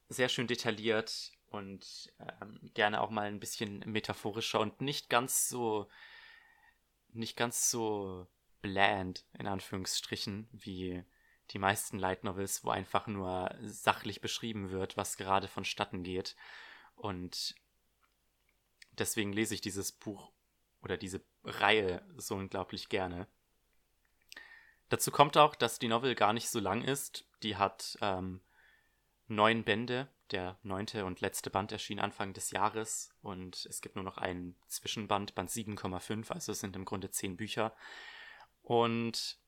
sehr schön detailliert und ähm, gerne auch mal ein bisschen metaphorischer und nicht ganz so nicht ganz so bland in Anführungsstrichen wie die meisten Light Novels, wo einfach nur sachlich beschrieben wird, was gerade vonstatten geht. Und deswegen lese ich dieses Buch oder diese Reihe so unglaublich gerne. Dazu kommt auch, dass die Novel gar nicht so lang ist. Die hat ähm, neun Bände. Der neunte und letzte Band erschien Anfang des Jahres und es gibt nur noch einen Zwischenband, Band 7,5, also es sind im Grunde zehn Bücher. Und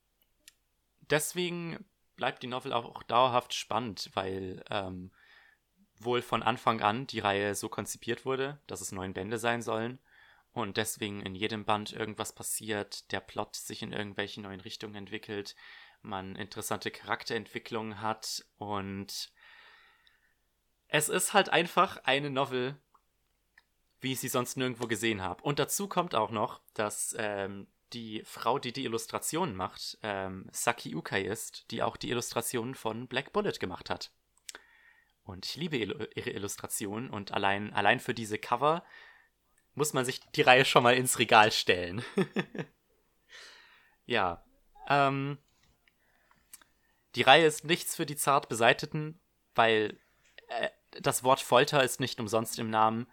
deswegen bleibt die Novel auch, dauerhaft spannend, weil ähm, wohl von Anfang an die Reihe so konzipiert wurde, dass es neun Bände sein sollen und deswegen in jedem Band irgendwas passiert, der Plot sich in irgendwelche neuen Richtungen entwickelt, man interessante Charakterentwicklungen hat und es ist halt einfach eine Novel, wie ich sie sonst nirgendwo gesehen habe. Und dazu kommt auch noch, dass ähm, die Frau, die die Illustrationen macht, ähm, Saki Ukai ist, die auch die Illustrationen von Black Bullet gemacht hat. Und ich liebe ihre Illustrationen und allein, allein für diese Cover muss man sich die Reihe schon mal ins Regal stellen. ja. Ähm, die Reihe ist nichts für die zart Beseiteten, weil äh, das Wort Folter ist nicht umsonst im Namen.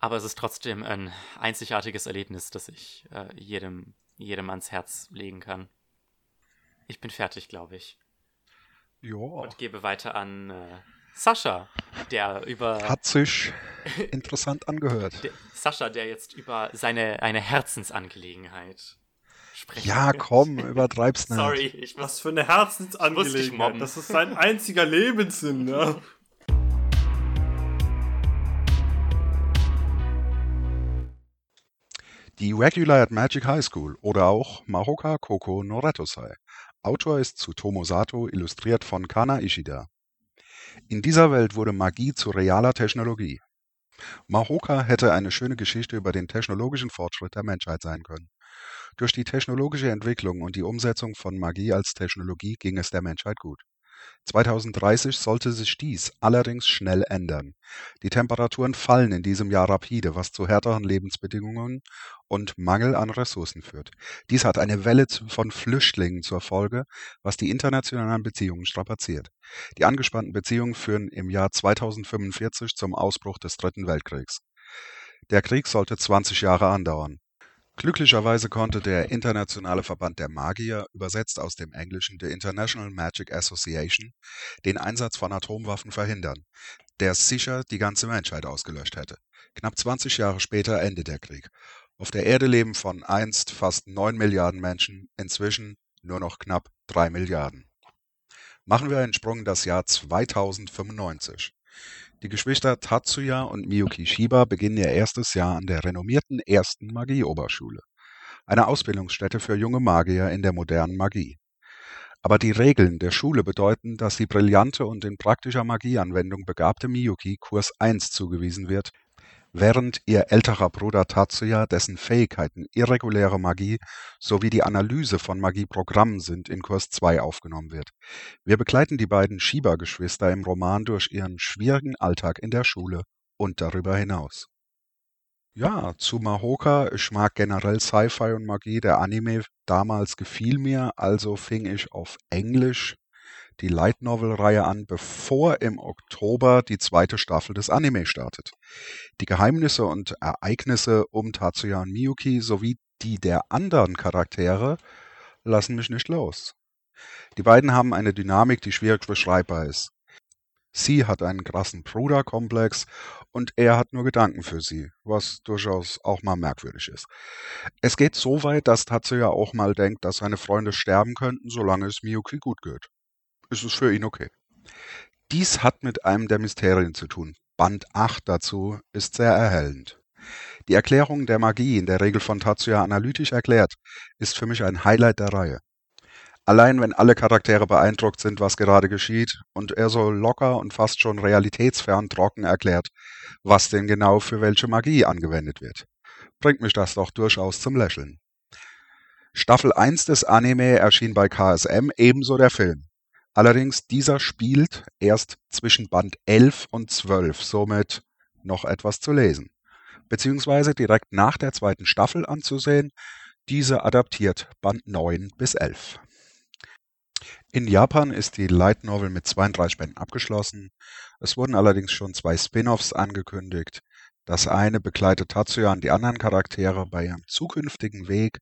Aber es ist trotzdem ein einzigartiges Erlebnis, das ich äh, jedem, jedem ans Herz legen kann. Ich bin fertig, glaube ich. Ja. Und gebe weiter an äh, Sascha, der über. Hat sich interessant angehört. Der, Sascha, der jetzt über seine eine Herzensangelegenheit sprechen Ja, komm, übertreib's nicht. Sorry, ich muss. Was für eine Herzensangelegenheit. Das ist sein einziger Lebenssinn, ja. Die Regular at Magic High School oder auch Mahoka Koko no Retosai. Autor ist Tsutomu Sato, illustriert von Kana Ishida. In dieser Welt wurde Magie zu realer Technologie. Mahoka hätte eine schöne Geschichte über den technologischen Fortschritt der Menschheit sein können. Durch die technologische Entwicklung und die Umsetzung von Magie als Technologie ging es der Menschheit gut. 2030 sollte sich dies allerdings schnell ändern. Die Temperaturen fallen in diesem Jahr rapide, was zu härteren Lebensbedingungen und Mangel an Ressourcen führt. Dies hat eine Welle von Flüchtlingen zur Folge, was die internationalen Beziehungen strapaziert. Die angespannten Beziehungen führen im Jahr 2045 zum Ausbruch des Dritten Weltkriegs. Der Krieg sollte 20 Jahre andauern. Glücklicherweise konnte der Internationale Verband der Magier, übersetzt aus dem Englischen The International Magic Association, den Einsatz von Atomwaffen verhindern, der sicher die ganze Menschheit ausgelöscht hätte. Knapp 20 Jahre später endet der Krieg. Auf der Erde leben von einst fast 9 Milliarden Menschen, inzwischen nur noch knapp 3 Milliarden. Machen wir einen Sprung in das Jahr 2095. Die Geschwister Tatsuya und Miyuki Shiba beginnen ihr erstes Jahr an der renommierten ersten Magieoberschule, einer Ausbildungsstätte für junge Magier in der modernen Magie. Aber die Regeln der Schule bedeuten, dass die brillante und in praktischer Magieanwendung begabte Miyuki Kurs 1 zugewiesen wird, während ihr älterer Bruder Tatsuya, dessen Fähigkeiten irreguläre Magie sowie die Analyse von Magieprogrammen sind, in Kurs 2 aufgenommen wird. Wir begleiten die beiden Shiba-Geschwister im Roman durch ihren schwierigen Alltag in der Schule und darüber hinaus. Ja, zu Mahoka, ich mag generell Sci-Fi und Magie. Der Anime damals gefiel mir, also fing ich auf Englisch die Light Novel-Reihe an, bevor im Oktober die zweite Staffel des Anime startet. Die Geheimnisse und Ereignisse um Tatsuya und Miyuki sowie die der anderen Charaktere lassen mich nicht los. Die beiden haben eine Dynamik, die schwierig beschreibbar ist. Sie hat einen krassen Bruderkomplex und er hat nur Gedanken für sie, was durchaus auch mal merkwürdig ist. Es geht so weit, dass Tatsuya auch mal denkt, dass seine Freunde sterben könnten, solange es Miyuki gut geht. Ist es für ihn okay. Dies hat mit einem der Mysterien zu tun. Band 8 dazu ist sehr erhellend. Die Erklärung der Magie, in der Regel von Tatsuya analytisch erklärt, ist für mich ein Highlight der Reihe. Allein wenn alle Charaktere beeindruckt sind, was gerade geschieht, und er so locker und fast schon realitätsfern trocken erklärt, was denn genau für welche Magie angewendet wird, bringt mich das doch durchaus zum Lächeln. Staffel 1 des Anime erschien bei KSM, ebenso der Film. Allerdings dieser spielt erst zwischen Band 11 und 12, somit noch etwas zu lesen. Beziehungsweise direkt nach der zweiten Staffel anzusehen, diese adaptiert Band 9 bis 11. In Japan ist die Light Novel mit 32 Bänden abgeschlossen. Es wurden allerdings schon zwei Spin-offs angekündigt. Das eine begleitet Tatsuya und die anderen Charaktere bei ihrem zukünftigen Weg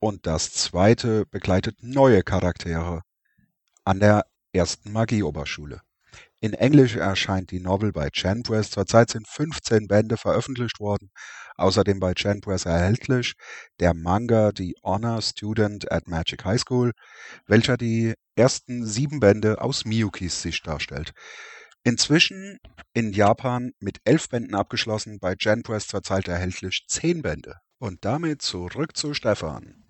Und das zweite begleitet neue Charaktere an der ersten Magieoberschule. In Englisch erscheint die Novel bei Chanpress. Zurzeit sind 15 Bände veröffentlicht worden. Außerdem bei Chanpress erhältlich der Manga The Honor Student at Magic High School, welcher die ersten sieben Bände aus Miyukis Sicht darstellt. Inzwischen in Japan mit elf Bänden abgeschlossen, bei Chanpress zurzeit erhältlich zehn Bände. Und damit zurück zu Stefan.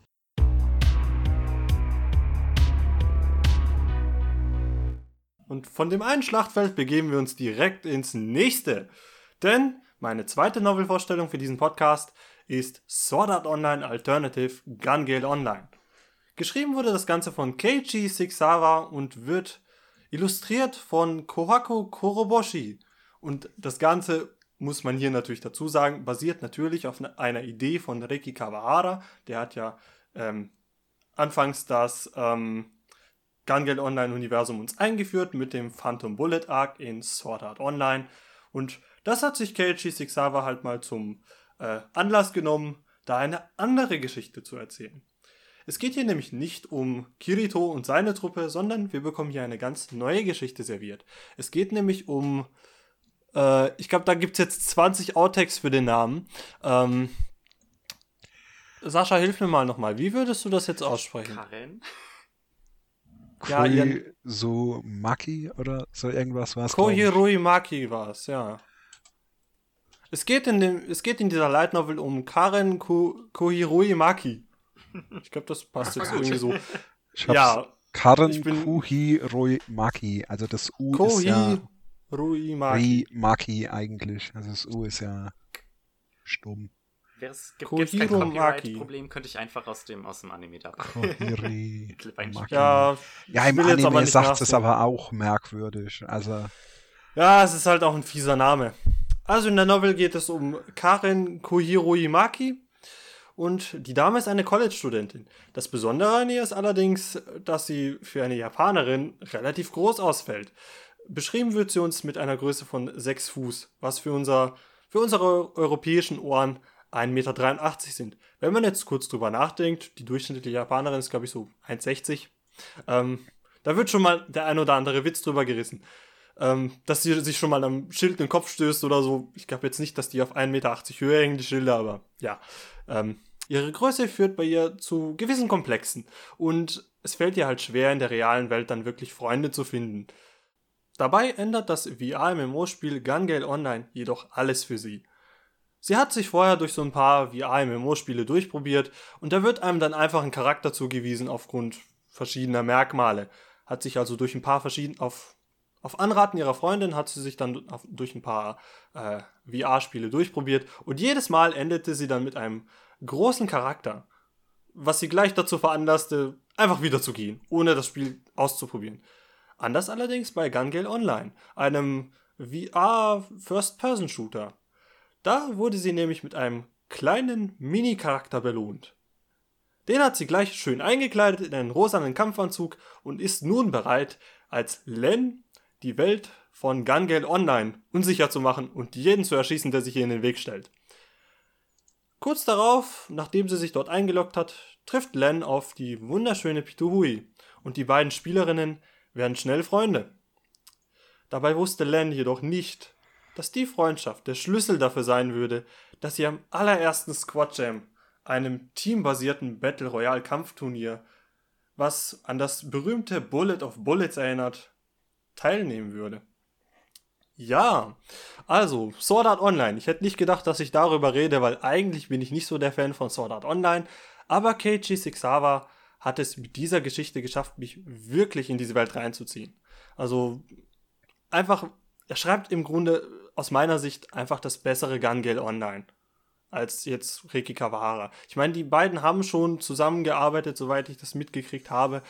Und von dem einen Schlachtfeld begeben wir uns direkt ins nächste. Denn meine zweite Novelvorstellung für diesen Podcast ist Sword Art Online Alternative Gun Gale Online. Geschrieben wurde das Ganze von Keiichi Sixawa und wird illustriert von Kohaku Koroboshi. Und das Ganze muss man hier natürlich dazu sagen, basiert natürlich auf ne-, einer Idee von Reiki Kawahara. Der hat ja ähm, anfangs das ähm, Gun Gale Online Universum uns eingeführt mit dem Phantom Bullet Arc in Sword Art Online. Und das hat sich Keiichi Sixawa halt mal zum äh, Anlass genommen, da eine andere Geschichte zu erzählen. Es geht hier nämlich nicht um Kirito und seine Truppe, sondern wir bekommen hier eine ganz neue Geschichte serviert. Es geht nämlich um, äh, ich glaube, da gibt es jetzt 20 Outtakes für den Namen. Ähm, Sascha, hilf mir mal nochmal. Wie würdest du das jetzt aussprechen? Karen? Ja, Ian- Koizumaki oder so irgendwas war es. Kohirui Maki war es, ja. Es geht, in dem, es geht in dieser Light Novel um Karen Ko Kohirui Maki. Ich glaube, das passt jetzt irgendwie so. Ich hab's Ja, Karen ich bin- Kuhiroi Maki. Also das U ist ja Kohirui Maki. Ri Maki eigentlich. Also das U ist ja stumm. Gibt es kein Kohiro. Copyright-Problem, könnte ich einfach aus dem, aus dem Anime da Kohiri Maki. Ja, Ja, im Anime sagt es aber auch merkwürdig. Also, Ja, es ist halt auch ein fieser Name. Also in der Novel geht es um Karen Kohiro Imaki und die Dame ist eine College-Studentin. Das Besondere an ihr ist allerdings, dass sie für eine Japanerin relativ groß ausfällt. Beschrieben wird sie uns mit einer Größe von 6 Fuß, was für, unser, für unsere europäischen Ohren 1,83 Meter sind. Wenn man jetzt kurz drüber nachdenkt, die durchschnittliche Japanerin ist, glaube ich, so 1,60. Ähm, da wird schon mal der ein oder andere Witz drüber gerissen ähm, dass sie sich schon mal am Schild in den Kopf stößt oder so. Ich glaube jetzt nicht, dass die auf 1,80 Meter Höhe hängen, die Schilder, aber ja. Ähm, ihre Größe führt bei ihr zu gewissen Komplexen und es fällt ihr halt schwer, in der realen Welt dann wirklich Freunde zu finden. Dabei ändert das VR-MMO-Spiel Gun Gale Online jedoch alles für sie. Sie hat sich vorher durch so ein paar VR-MMO-Spiele durchprobiert und da wird einem dann einfach ein Charakter zugewiesen aufgrund verschiedener Merkmale. Hat sich also durch ein paar verschiedene, auf auf Anraten ihrer Freundin hat sie sich dann auf, durch ein paar äh, VR-Spiele durchprobiert und jedes Mal endete sie dann mit einem großen Charakter, was sie gleich dazu veranlasste, einfach wieder zu gehen, ohne das Spiel auszuprobieren. Anders allerdings bei Gun Gale Online, einem VR-First-Person-Shooter. Da wurde sie nämlich mit einem kleinen Mini-Charakter belohnt. Den hat sie gleich schön eingekleidet in einen rosanen Kampfanzug und ist nun bereit, als Len die Welt von Gun Online unsicher zu machen und jeden zu erschießen, der sich ihr in den Weg stellt. Kurz darauf, nachdem sie sich dort eingeloggt hat, trifft Len auf die wunderschöne Pituhui und die beiden Spielerinnen werden schnell Freunde. Dabei wusste Len jedoch nicht, dass die Freundschaft der Schlüssel dafür sein würde, dass sie am allerersten Squad Jam, einem teambasierten Battle Royale Kampfturnier, was an das berühmte Bullet of Bullets erinnert, teilnehmen würde. Ja, also Sword Art Online. Ich hätte nicht gedacht, dass ich darüber rede, weil eigentlich bin ich nicht so der Fan von Sword Art Online. Aber Keiichi Sixawa hat es mit dieser Geschichte geschafft, mich wirklich in diese Welt reinzuziehen. Also einfach, er schreibt im Grunde aus meiner Sicht einfach das bessere Gun Gale Online als jetzt Reiki Kawahara. Ich meine, die beiden haben schon zusammengearbeitet, soweit ich das mitgekriegt habe,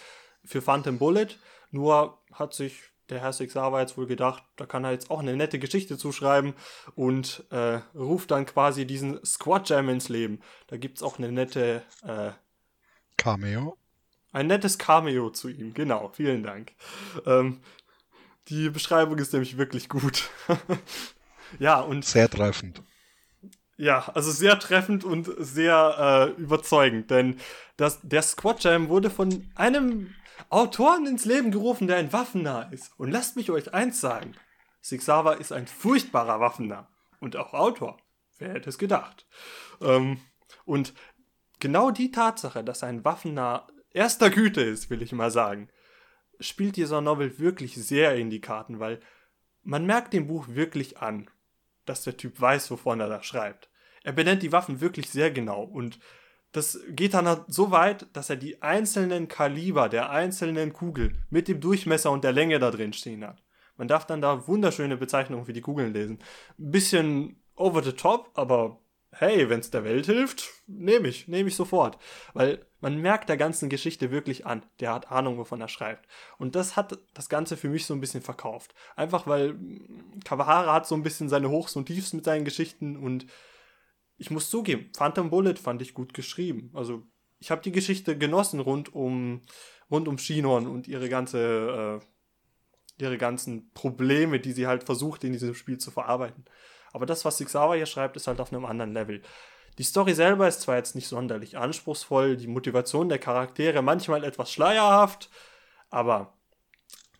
für Phantom Bullet. Nur hat sich der Herr Sixawa jetzt wohl gedacht, da kann er jetzt auch eine nette Geschichte zuschreiben und äh, ruft dann quasi diesen Squad Jam ins Leben. Da gibt es auch eine nette, äh, Cameo. ein nettes Cameo zu ihm. Genau, vielen Dank. Ähm, die Beschreibung ist nämlich wirklich gut. ja, und Sehr treffend. Ja, also sehr treffend und sehr äh, überzeugend, denn das, der Squad Jam wurde von einem Autoren ins Leben gerufen, der ein Waffennah ist. Und lasst mich euch eins sagen. Sauer ist ein furchtbarer Waffennah. Und auch Autor. Wer hätte es gedacht? Ähm, und genau die Tatsache, dass ein Waffennah erster Güte ist, will ich mal sagen, spielt dieser Novel wirklich sehr in die Karten, weil man merkt dem Buch wirklich an, dass der Typ weiß, wovon er da schreibt. Er benennt die Waffen wirklich sehr genau und das geht dann halt so weit, dass er die einzelnen Kaliber der einzelnen Kugel mit dem Durchmesser und der Länge da drin stehen hat. Man darf dann da wunderschöne Bezeichnungen für die Kugeln lesen. Ein bisschen over the top, aber hey, wenn es der Welt hilft, nehme ich, nehme ich sofort. Weil man merkt der ganzen Geschichte wirklich an, der hat Ahnung, wovon er schreibt. Und das hat das Ganze für mich so ein bisschen verkauft. Einfach weil Kawahara hat so ein bisschen seine Hochs und Tiefs mit seinen Geschichten und ich muss zugeben, Phantom Bullet fand ich gut geschrieben. Also ich habe die Geschichte genossen rund um rund um Shinon und ihre ganze äh, ihre ganzen Probleme, die sie halt versucht in diesem Spiel zu verarbeiten. Aber das, was Sixawa hier schreibt, ist halt auf einem anderen Level. Die Story selber ist zwar jetzt nicht sonderlich anspruchsvoll, die Motivation der Charaktere manchmal etwas schleierhaft, aber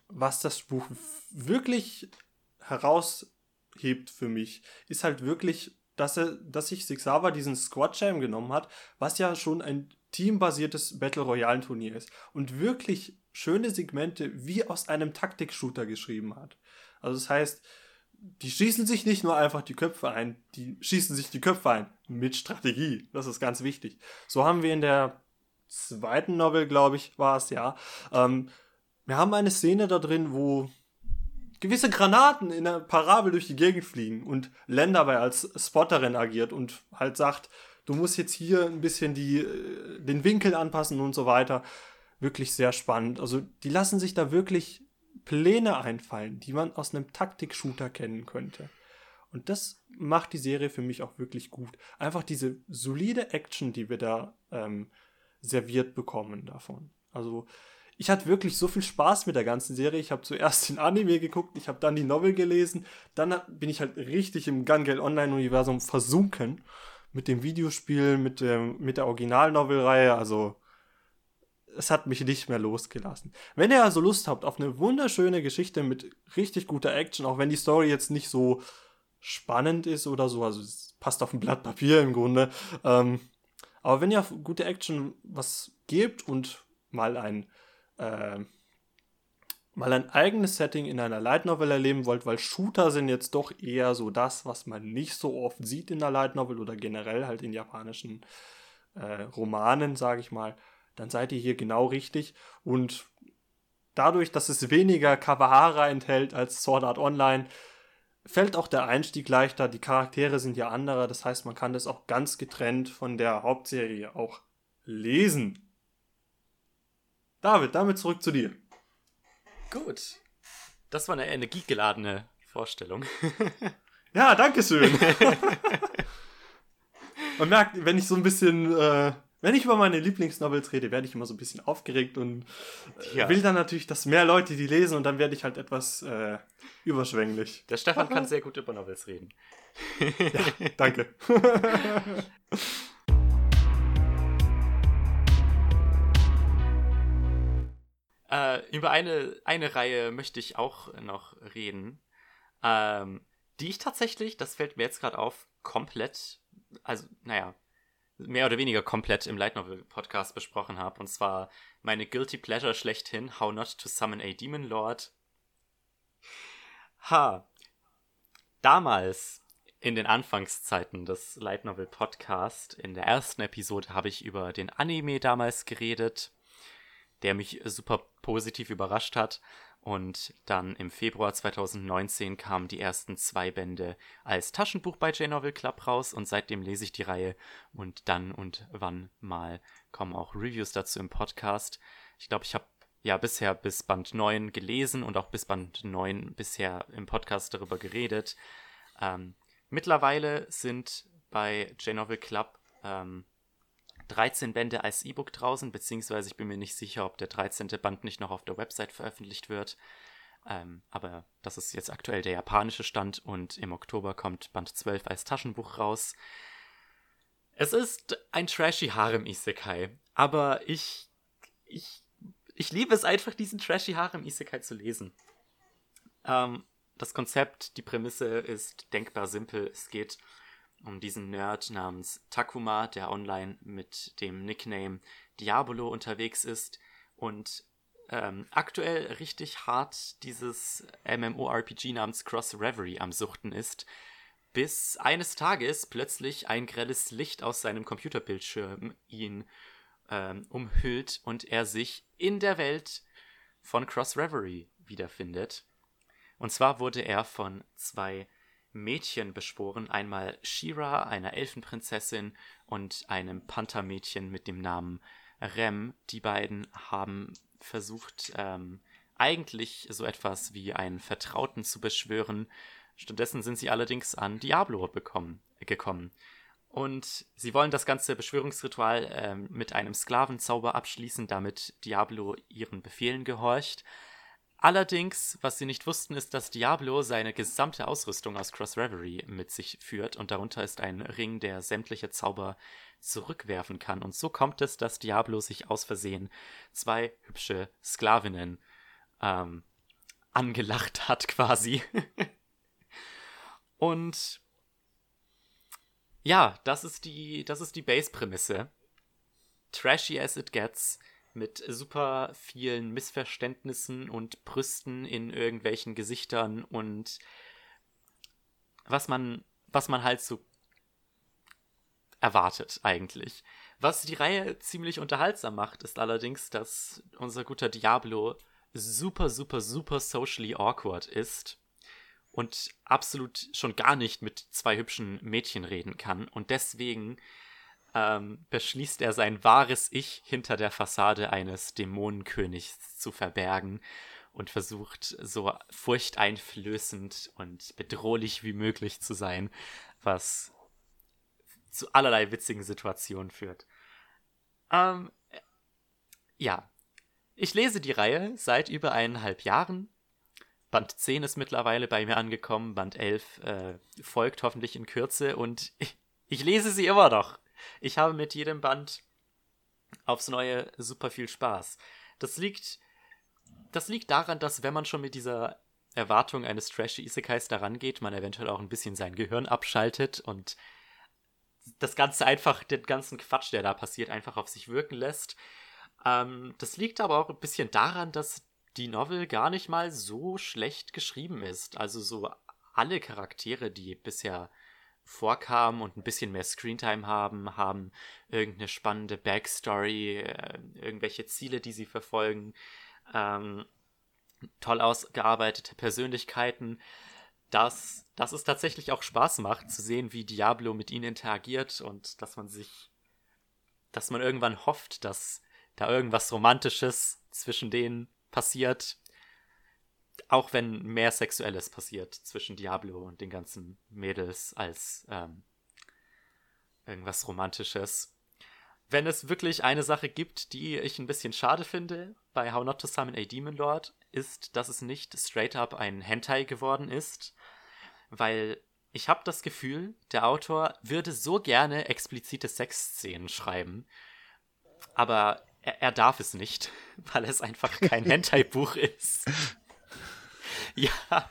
was das Buch wirklich heraushebt für mich, ist halt wirklich dass er, dass sich Sixava diesen Squad Jam genommen hat, was ja schon ein teambasiertes Battle Royale Turnier ist und wirklich schöne Segmente wie aus einem Taktik-Shooter geschrieben hat. Also das heißt, die schießen sich nicht nur einfach die Köpfe ein, die schießen sich die Köpfe ein mit Strategie. Das ist ganz wichtig. So haben wir in der zweiten Novel, glaube ich, war es ja. Ähm, wir haben eine Szene da drin, wo gewisse Granaten in der Parabel durch die Gegend fliegen und Len dabei als Spotterin agiert und halt sagt, du musst jetzt hier ein bisschen die, äh, den Winkel anpassen und so weiter. Wirklich sehr spannend. Also die lassen sich da wirklich Pläne einfallen, die man aus einem Taktik-Shooter kennen könnte. Und das macht die Serie für mich auch wirklich gut. Einfach diese solide Action, die wir da ähm, serviert bekommen davon. Also ich hatte wirklich so viel Spaß mit der ganzen Serie. Ich habe zuerst den Anime geguckt, ich habe dann die Novel gelesen, dann bin ich halt richtig im Gun Gale Online-Universum versunken mit dem Videospiel, mit, dem, mit der Original-Novel-Reihe. Also es hat mich nicht mehr losgelassen. Wenn ihr also Lust habt auf eine wunderschöne Geschichte mit richtig guter Action, auch wenn die Story jetzt nicht so spannend ist oder so, also es passt auf ein Blatt Papier im Grunde. Ähm, aber wenn ihr auf gute Action was gebt und mal ein äh, mal ein eigenes Setting in einer Light Novel erleben wollt, weil Shooter sind jetzt doch eher so das, was man nicht so oft sieht in der Light Novel oder generell halt in japanischen äh, Romanen, sage ich mal, dann seid ihr hier genau richtig. Und dadurch, dass es weniger Kawahara enthält als Sword Art Online, fällt auch der Einstieg leichter. Die Charaktere sind ja andere, das heißt, man kann das auch ganz getrennt von der Hauptserie auch lesen. David, damit zurück zu dir. Gut. Das war eine energiegeladene Vorstellung. ja, danke schön. Man merkt, wenn ich so ein bisschen, äh, wenn ich über meine Lieblingsnovels rede, werde ich immer so ein bisschen aufgeregt und äh, ja. will dann natürlich, dass mehr Leute die lesen und dann werde ich halt etwas äh, überschwänglich. Der Stefan kann sehr gut über Novels reden. ja, danke. Äh, über eine, eine Reihe möchte ich auch noch reden, ähm, die ich tatsächlich, das fällt mir jetzt gerade auf, komplett, also naja, mehr oder weniger komplett im Light Novel Podcast besprochen habe. Und zwar meine Guilty Pleasure schlechthin, How Not to Summon a Demon Lord. Ha. Damals, in den Anfangszeiten des Light Novel Podcast, in der ersten Episode habe ich über den Anime damals geredet der mich super positiv überrascht hat. Und dann im Februar 2019 kamen die ersten zwei Bände als Taschenbuch bei J-Novel Club raus und seitdem lese ich die Reihe und dann und wann mal kommen auch Reviews dazu im Podcast. Ich glaube, ich habe ja bisher bis Band 9 gelesen und auch bis Band 9 bisher im Podcast darüber geredet. Ähm, mittlerweile sind bei J-Novel Club ähm, 13 Bände als E-Book draußen, beziehungsweise ich bin mir nicht sicher, ob der 13. Band nicht noch auf der Website veröffentlicht wird. Ähm, aber das ist jetzt aktuell der japanische Stand und im Oktober kommt Band 12 als Taschenbuch raus. Es ist ein trashy Harem-Isekai, aber ich, ich, ich liebe es einfach, diesen trashy Harem-Isekai zu lesen. Ähm, das Konzept, die Prämisse ist denkbar simpel. Es geht um diesen Nerd namens Takuma, der online mit dem Nickname Diabolo unterwegs ist und ähm, aktuell richtig hart dieses MMORPG namens Cross Reverie am Suchten ist, bis eines Tages plötzlich ein grelles Licht aus seinem Computerbildschirm ihn ähm, umhüllt und er sich in der Welt von Cross Reverie wiederfindet. Und zwar wurde er von zwei Mädchen beschworen, einmal Shira, einer Elfenprinzessin, und einem Panthermädchen mit dem Namen Rem. Die beiden haben versucht, ähm, eigentlich so etwas wie einen Vertrauten zu beschwören. Stattdessen sind sie allerdings an Diablo bekommen, gekommen. Und sie wollen das ganze Beschwörungsritual ähm, mit einem Sklavenzauber abschließen, damit Diablo ihren Befehlen gehorcht. Allerdings, was sie nicht wussten, ist, dass Diablo seine gesamte Ausrüstung aus Cross Reverie mit sich führt und darunter ist ein Ring, der sämtliche Zauber zurückwerfen kann. Und so kommt es, dass Diablo sich aus Versehen zwei hübsche Sklavinnen ähm, angelacht hat, quasi. und ja, das ist die, das ist die Base-Prämisse. Trashy as it gets mit super vielen Missverständnissen und Brüsten in irgendwelchen Gesichtern und was man, was man halt so erwartet eigentlich. Was die Reihe ziemlich unterhaltsam macht, ist allerdings, dass unser guter Diablo super, super, super socially awkward ist und absolut schon gar nicht mit zwei hübschen Mädchen reden kann und deswegen ähm, beschließt er sein wahres Ich hinter der Fassade eines Dämonenkönigs zu verbergen und versucht so furchteinflößend und bedrohlich wie möglich zu sein, was zu allerlei witzigen Situationen führt. Ähm, ja, ich lese die Reihe seit über eineinhalb Jahren. Band 10 ist mittlerweile bei mir angekommen, Band 11 äh, folgt hoffentlich in Kürze und ich, ich lese sie immer noch. Ich habe mit jedem Band aufs Neue super viel Spaß. Das liegt, das liegt daran, dass wenn man schon mit dieser Erwartung eines trashy Isekais daran geht, man eventuell auch ein bisschen sein Gehirn abschaltet und das Ganze einfach, den ganzen Quatsch, der da passiert, einfach auf sich wirken lässt. Ähm, das liegt aber auch ein bisschen daran, dass die Novel gar nicht mal so schlecht geschrieben ist. Also so alle Charaktere, die bisher vorkamen und ein bisschen mehr Screentime haben, haben irgendeine spannende Backstory, äh, irgendwelche Ziele, die sie verfolgen, ähm, toll ausgearbeitete Persönlichkeiten, dass, dass es tatsächlich auch Spaß macht zu sehen, wie Diablo mit ihnen interagiert und dass man sich, dass man irgendwann hofft, dass da irgendwas Romantisches zwischen denen passiert auch wenn mehr Sexuelles passiert zwischen Diablo und den ganzen Mädels als ähm, irgendwas Romantisches. Wenn es wirklich eine Sache gibt, die ich ein bisschen schade finde bei How Not to Summon a Demon Lord, ist, dass es nicht straight up ein Hentai geworden ist, weil ich habe das Gefühl, der Autor würde so gerne explizite Sexszenen schreiben, aber er, er darf es nicht, weil es einfach kein Hentai-Buch ist. Ja.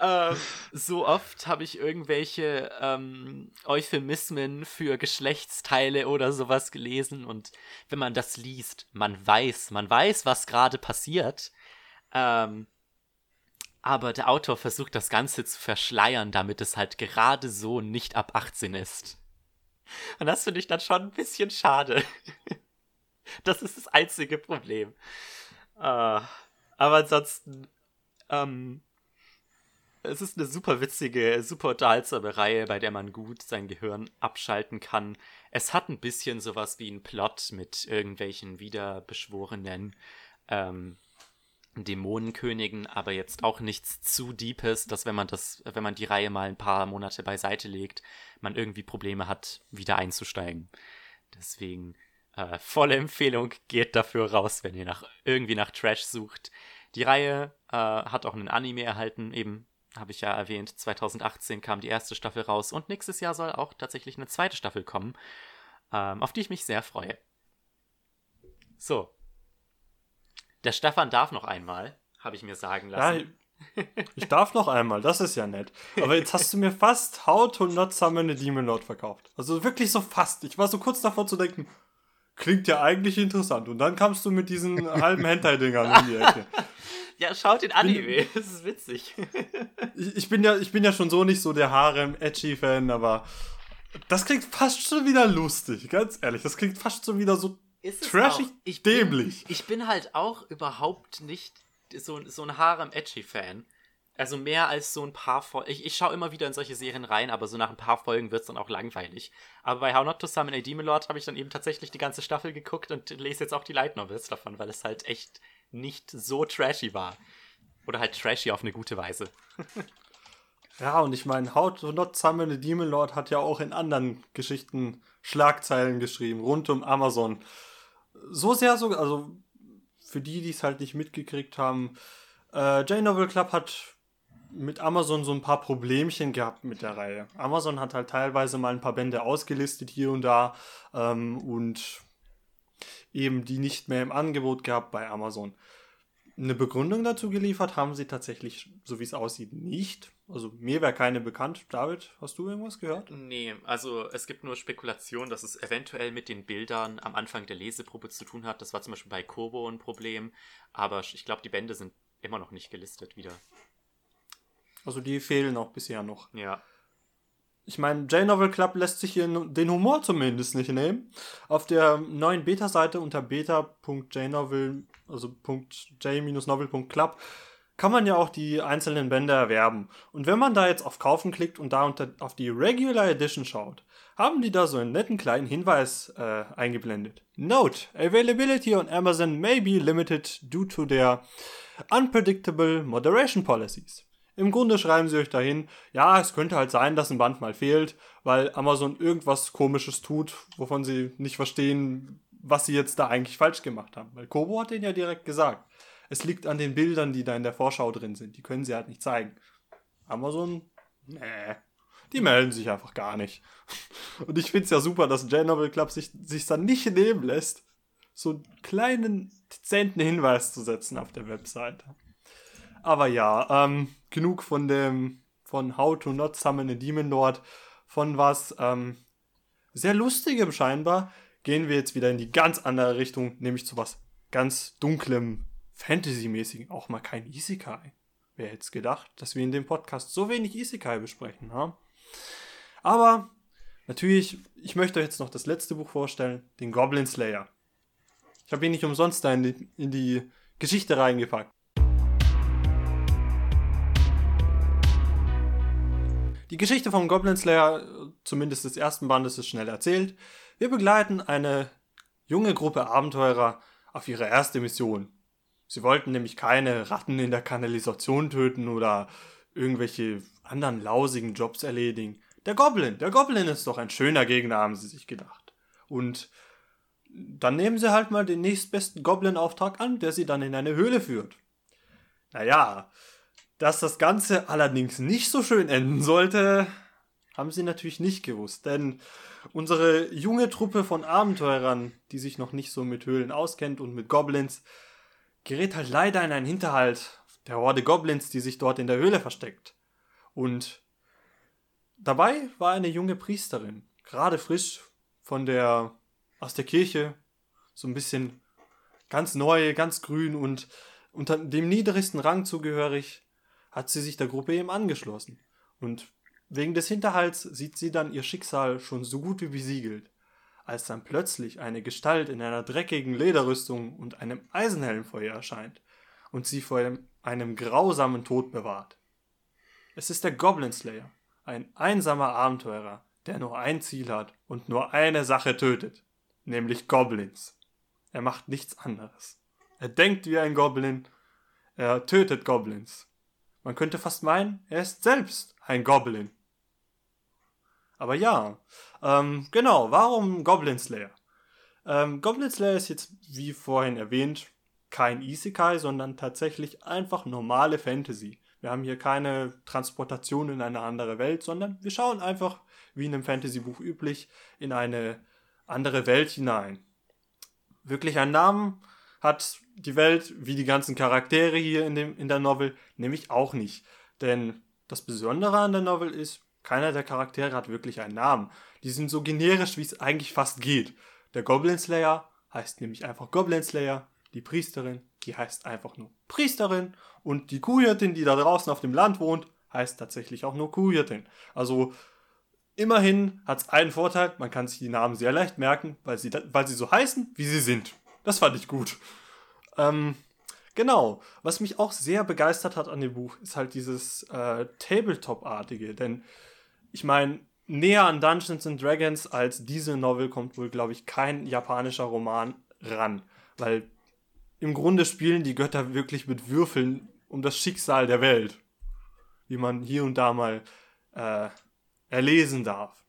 Ähm, so oft habe ich irgendwelche ähm, Euphemismen für Geschlechtsteile oder sowas gelesen und wenn man das liest, man weiß, man weiß, was gerade passiert. Ähm, aber der Autor versucht das Ganze zu verschleiern, damit es halt gerade so nicht ab 18 ist. Und das finde ich dann schon ein bisschen schade. das ist das einzige Problem. Uh, aber ansonsten ähm, es ist eine super witzige, super unterhaltsame Reihe, bei der man gut sein Gehirn abschalten kann. Es hat ein bisschen sowas wie ein Plot mit irgendwelchen wiederbeschworenen ähm, Dämonenkönigen, aber jetzt auch nichts zu Deepes, dass wenn man das, wenn man die Reihe mal ein paar Monate beiseite legt, man irgendwie Probleme hat, wieder einzusteigen. Deswegen äh, volle Empfehlung, geht dafür raus, wenn ihr nach irgendwie nach Trash sucht. Die Reihe äh, hat auch einen Anime erhalten, eben habe ich ja erwähnt, 2018 kam die erste Staffel raus und nächstes Jahr soll auch tatsächlich eine zweite Staffel kommen, ähm, auf die ich mich sehr freue. So. Der Stefan darf noch einmal, habe ich mir sagen lassen. Ja, ich darf noch einmal, das ist ja nett. Aber jetzt hast du mir fast How to Not Summon a Demon Lord verkauft. Also wirklich so fast. Ich war so kurz davor zu denken, klingt ja eigentlich interessant. Und dann kamst du mit diesen halben Hentai-Dingern in die Ecke. Ja, schaut den Anime, das ist witzig. ich, ich, bin ja, ich bin ja schon so nicht so der Harem-Edgy-Fan, aber das klingt fast schon wieder lustig, ganz ehrlich. Das klingt fast schon wieder so trashig ich dämlich. Bin, ich bin halt auch überhaupt nicht so, so ein Harem-Edgy-Fan. Also mehr als so ein paar Folgen. Ich, ich schaue immer wieder in solche Serien rein, aber so nach ein paar Folgen wird es dann auch langweilig. Aber bei How Not to Summon a Demon Lord habe ich dann eben tatsächlich die ganze Staffel geguckt und lese jetzt auch die Light Novels davon, weil es halt echt nicht so trashy war. Oder halt trashy auf eine gute Weise. ja, und ich meine, How to Not Summon a Demon Lord hat ja auch in anderen Geschichten Schlagzeilen geschrieben, rund um Amazon. So sehr so, also für die, die es halt nicht mitgekriegt haben, äh, J-Novel Club hat mit Amazon so ein paar Problemchen gehabt mit der Reihe. Amazon hat halt teilweise mal ein paar Bände ausgelistet hier und da ähm, und eben die nicht mehr im Angebot gehabt bei Amazon. Eine Begründung dazu geliefert haben sie tatsächlich, so wie es aussieht, nicht. Also mir wäre keine bekannt. David, hast du irgendwas gehört? Nee, also es gibt nur Spekulation, dass es eventuell mit den Bildern am Anfang der Leseprobe zu tun hat. Das war zum Beispiel bei Kobo ein Problem, aber ich glaube, die Bände sind immer noch nicht gelistet wieder. Also die fehlen auch bisher noch. Ja ich meine, J-Novel Club lässt sich hier den Humor zumindest nicht nehmen. Auf der neuen Beta-Seite unter beta.jnovel, also .j-novel.club, kann man ja auch die einzelnen Bände erwerben. Und wenn man da jetzt auf Kaufen klickt und da unter, auf die Regular Edition schaut, haben die da so einen netten kleinen Hinweis äh, eingeblendet. Note, availability on Amazon may be limited due to their unpredictable moderation policies. Im Grunde schreiben sie euch dahin, ja, es könnte halt sein, dass ein Band mal fehlt, weil Amazon irgendwas komisches tut, wovon sie nicht verstehen, was sie jetzt da eigentlich falsch gemacht haben. Weil Kobo hat denen ja direkt gesagt, es liegt an den Bildern, die da in der Vorschau drin sind. Die können sie halt nicht zeigen. Amazon, nee, die melden sich einfach gar nicht. Und ich finde es ja super, dass J-Novel Club sich, sich dann nicht nehmen lässt, so einen kleinen, dezenten Hinweis zu setzen auf der Webseite. Aber ja, ähm, genug von dem, von How to Not Summon a Demon Lord, von was ähm, sehr Lustigem scheinbar, gehen wir jetzt wieder in die ganz andere Richtung, nämlich zu was ganz dunklem, Fantasy-mäßigen, auch mal kein Isekai. Wer hätte es gedacht, dass wir in dem Podcast so wenig Isekai besprechen, ha? Aber natürlich, ich möchte euch jetzt noch das letzte Buch vorstellen, den Goblin Slayer. Ich habe ihn nicht umsonst da in die, in die Geschichte reingepackt. Die Geschichte vom Goblin Slayer, zumindest des ersten Bandes, ist schnell erzählt. Wir begleiten eine junge Gruppe Abenteurer auf ihre erste Mission. Sie wollten nämlich keine Ratten in der Kanalisation töten oder irgendwelche anderen lausigen Jobs erledigen. Der Goblin, der Goblin ist doch ein schöner Gegner, haben sie sich gedacht. Und dann nehmen sie halt mal den nächstbesten Goblin-Auftrag an, der sie dann in eine Höhle führt. Naja, dass das Ganze allerdings nicht so schön enden sollte, haben sie natürlich nicht gewusst, denn unsere junge Truppe von Abenteurern, die sich noch nicht so mit Höhlen auskennt und mit Goblins, gerät halt leider in einen Hinterhalt der Horde Goblins, die sich dort in der Höhle versteckt. Und dabei war eine junge Priesterin, gerade frisch von der aus der Kirche, so ein bisschen ganz neu, ganz grün und unter dem niedrigsten Rang zugehörig, hat sie sich der Gruppe eben angeschlossen. Und wegen des Hinterhalts sieht sie dann ihr Schicksal schon so gut wie besiegelt, als dann plötzlich eine Gestalt in einer dreckigen Lederrüstung und einem Eisenhelm vor ihr erscheint und sie vor einem, einem grausamen Tod bewahrt. Es ist der Goblin Slayer, ein einsamer Abenteurer, der nur ein Ziel hat und nur eine Sache tötet, nämlich Goblins. Er macht nichts anderes. Er denkt wie ein Goblin, er tötet Goblins man könnte fast meinen, er ist selbst ein Goblin. Aber ja, ähm, genau, warum Goblin Slayer? Ähm, Goblin Slayer ist jetzt, wie vorhin erwähnt, kein Isekai, sondern tatsächlich einfach normale Fantasy Wir haben hier keine Transportation in eine andere Welt, sondern wir schauen einfach, wie in einem Fantasy-Buch üblich, in eine andere Welt hinein. Wirklich einen Namen hat die Welt, wie die ganzen Charaktere hier in, dem, in der Novel, nämlich auch nicht. Denn das Besondere an der Novel ist, keiner der Charaktere hat wirklich einen Namen. Die sind so generisch, wie es eigentlich fast geht. Der Goblin Slayer heißt nämlich einfach Goblin Slayer. Die Priesterin, die heißt einfach nur Priesterin. Und die Kuhhirtin, die da draußen auf dem Land wohnt, heißt tatsächlich auch nur Kuhhirtin. Also immerhin hat es einen Vorteil, man kann sich die Namen sehr leicht merken, weil sie, weil sie so heißen, wie sie sind. Das fand ich gut. Ähm, genau. Was mich auch sehr begeistert hat an dem Buch, ist halt dieses äh, Tabletop-artige. Denn ich meine, näher an Dungeons and Dragons als diese Novel kommt wohl, glaube ich, kein japanischer Roman ran. Weil im Grunde spielen die Götter wirklich mit Würfeln um das Schicksal der Welt. Wie man hier und da mal äh, erlesen darf.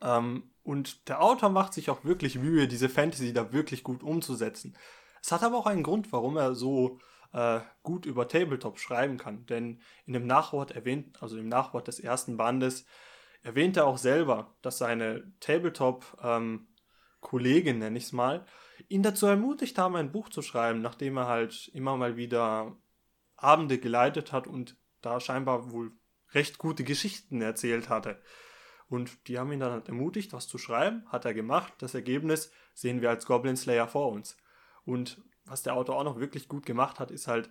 Ähm, und der Autor macht sich auch wirklich Mühe, diese Fantasy da wirklich gut umzusetzen. Es hat aber auch einen Grund, warum er so äh, gut über Tabletop schreiben kann. Denn in dem Nachwort erwähnt, also im Nachwort des ersten Bandes, erwähnt er auch selber, dass seine Tabletop-Kollegin, ähm, nenne ich es mal, ihn dazu ermutigt haben, ein Buch zu schreiben, nachdem er halt immer mal wieder Abende geleitet hat und da scheinbar wohl recht gute Geschichten erzählt hatte. Und die haben ihn dann halt ermutigt, was zu schreiben, hat er gemacht. Das Ergebnis sehen wir als Goblin Slayer vor uns. Und was der Autor auch noch wirklich gut gemacht hat, ist halt,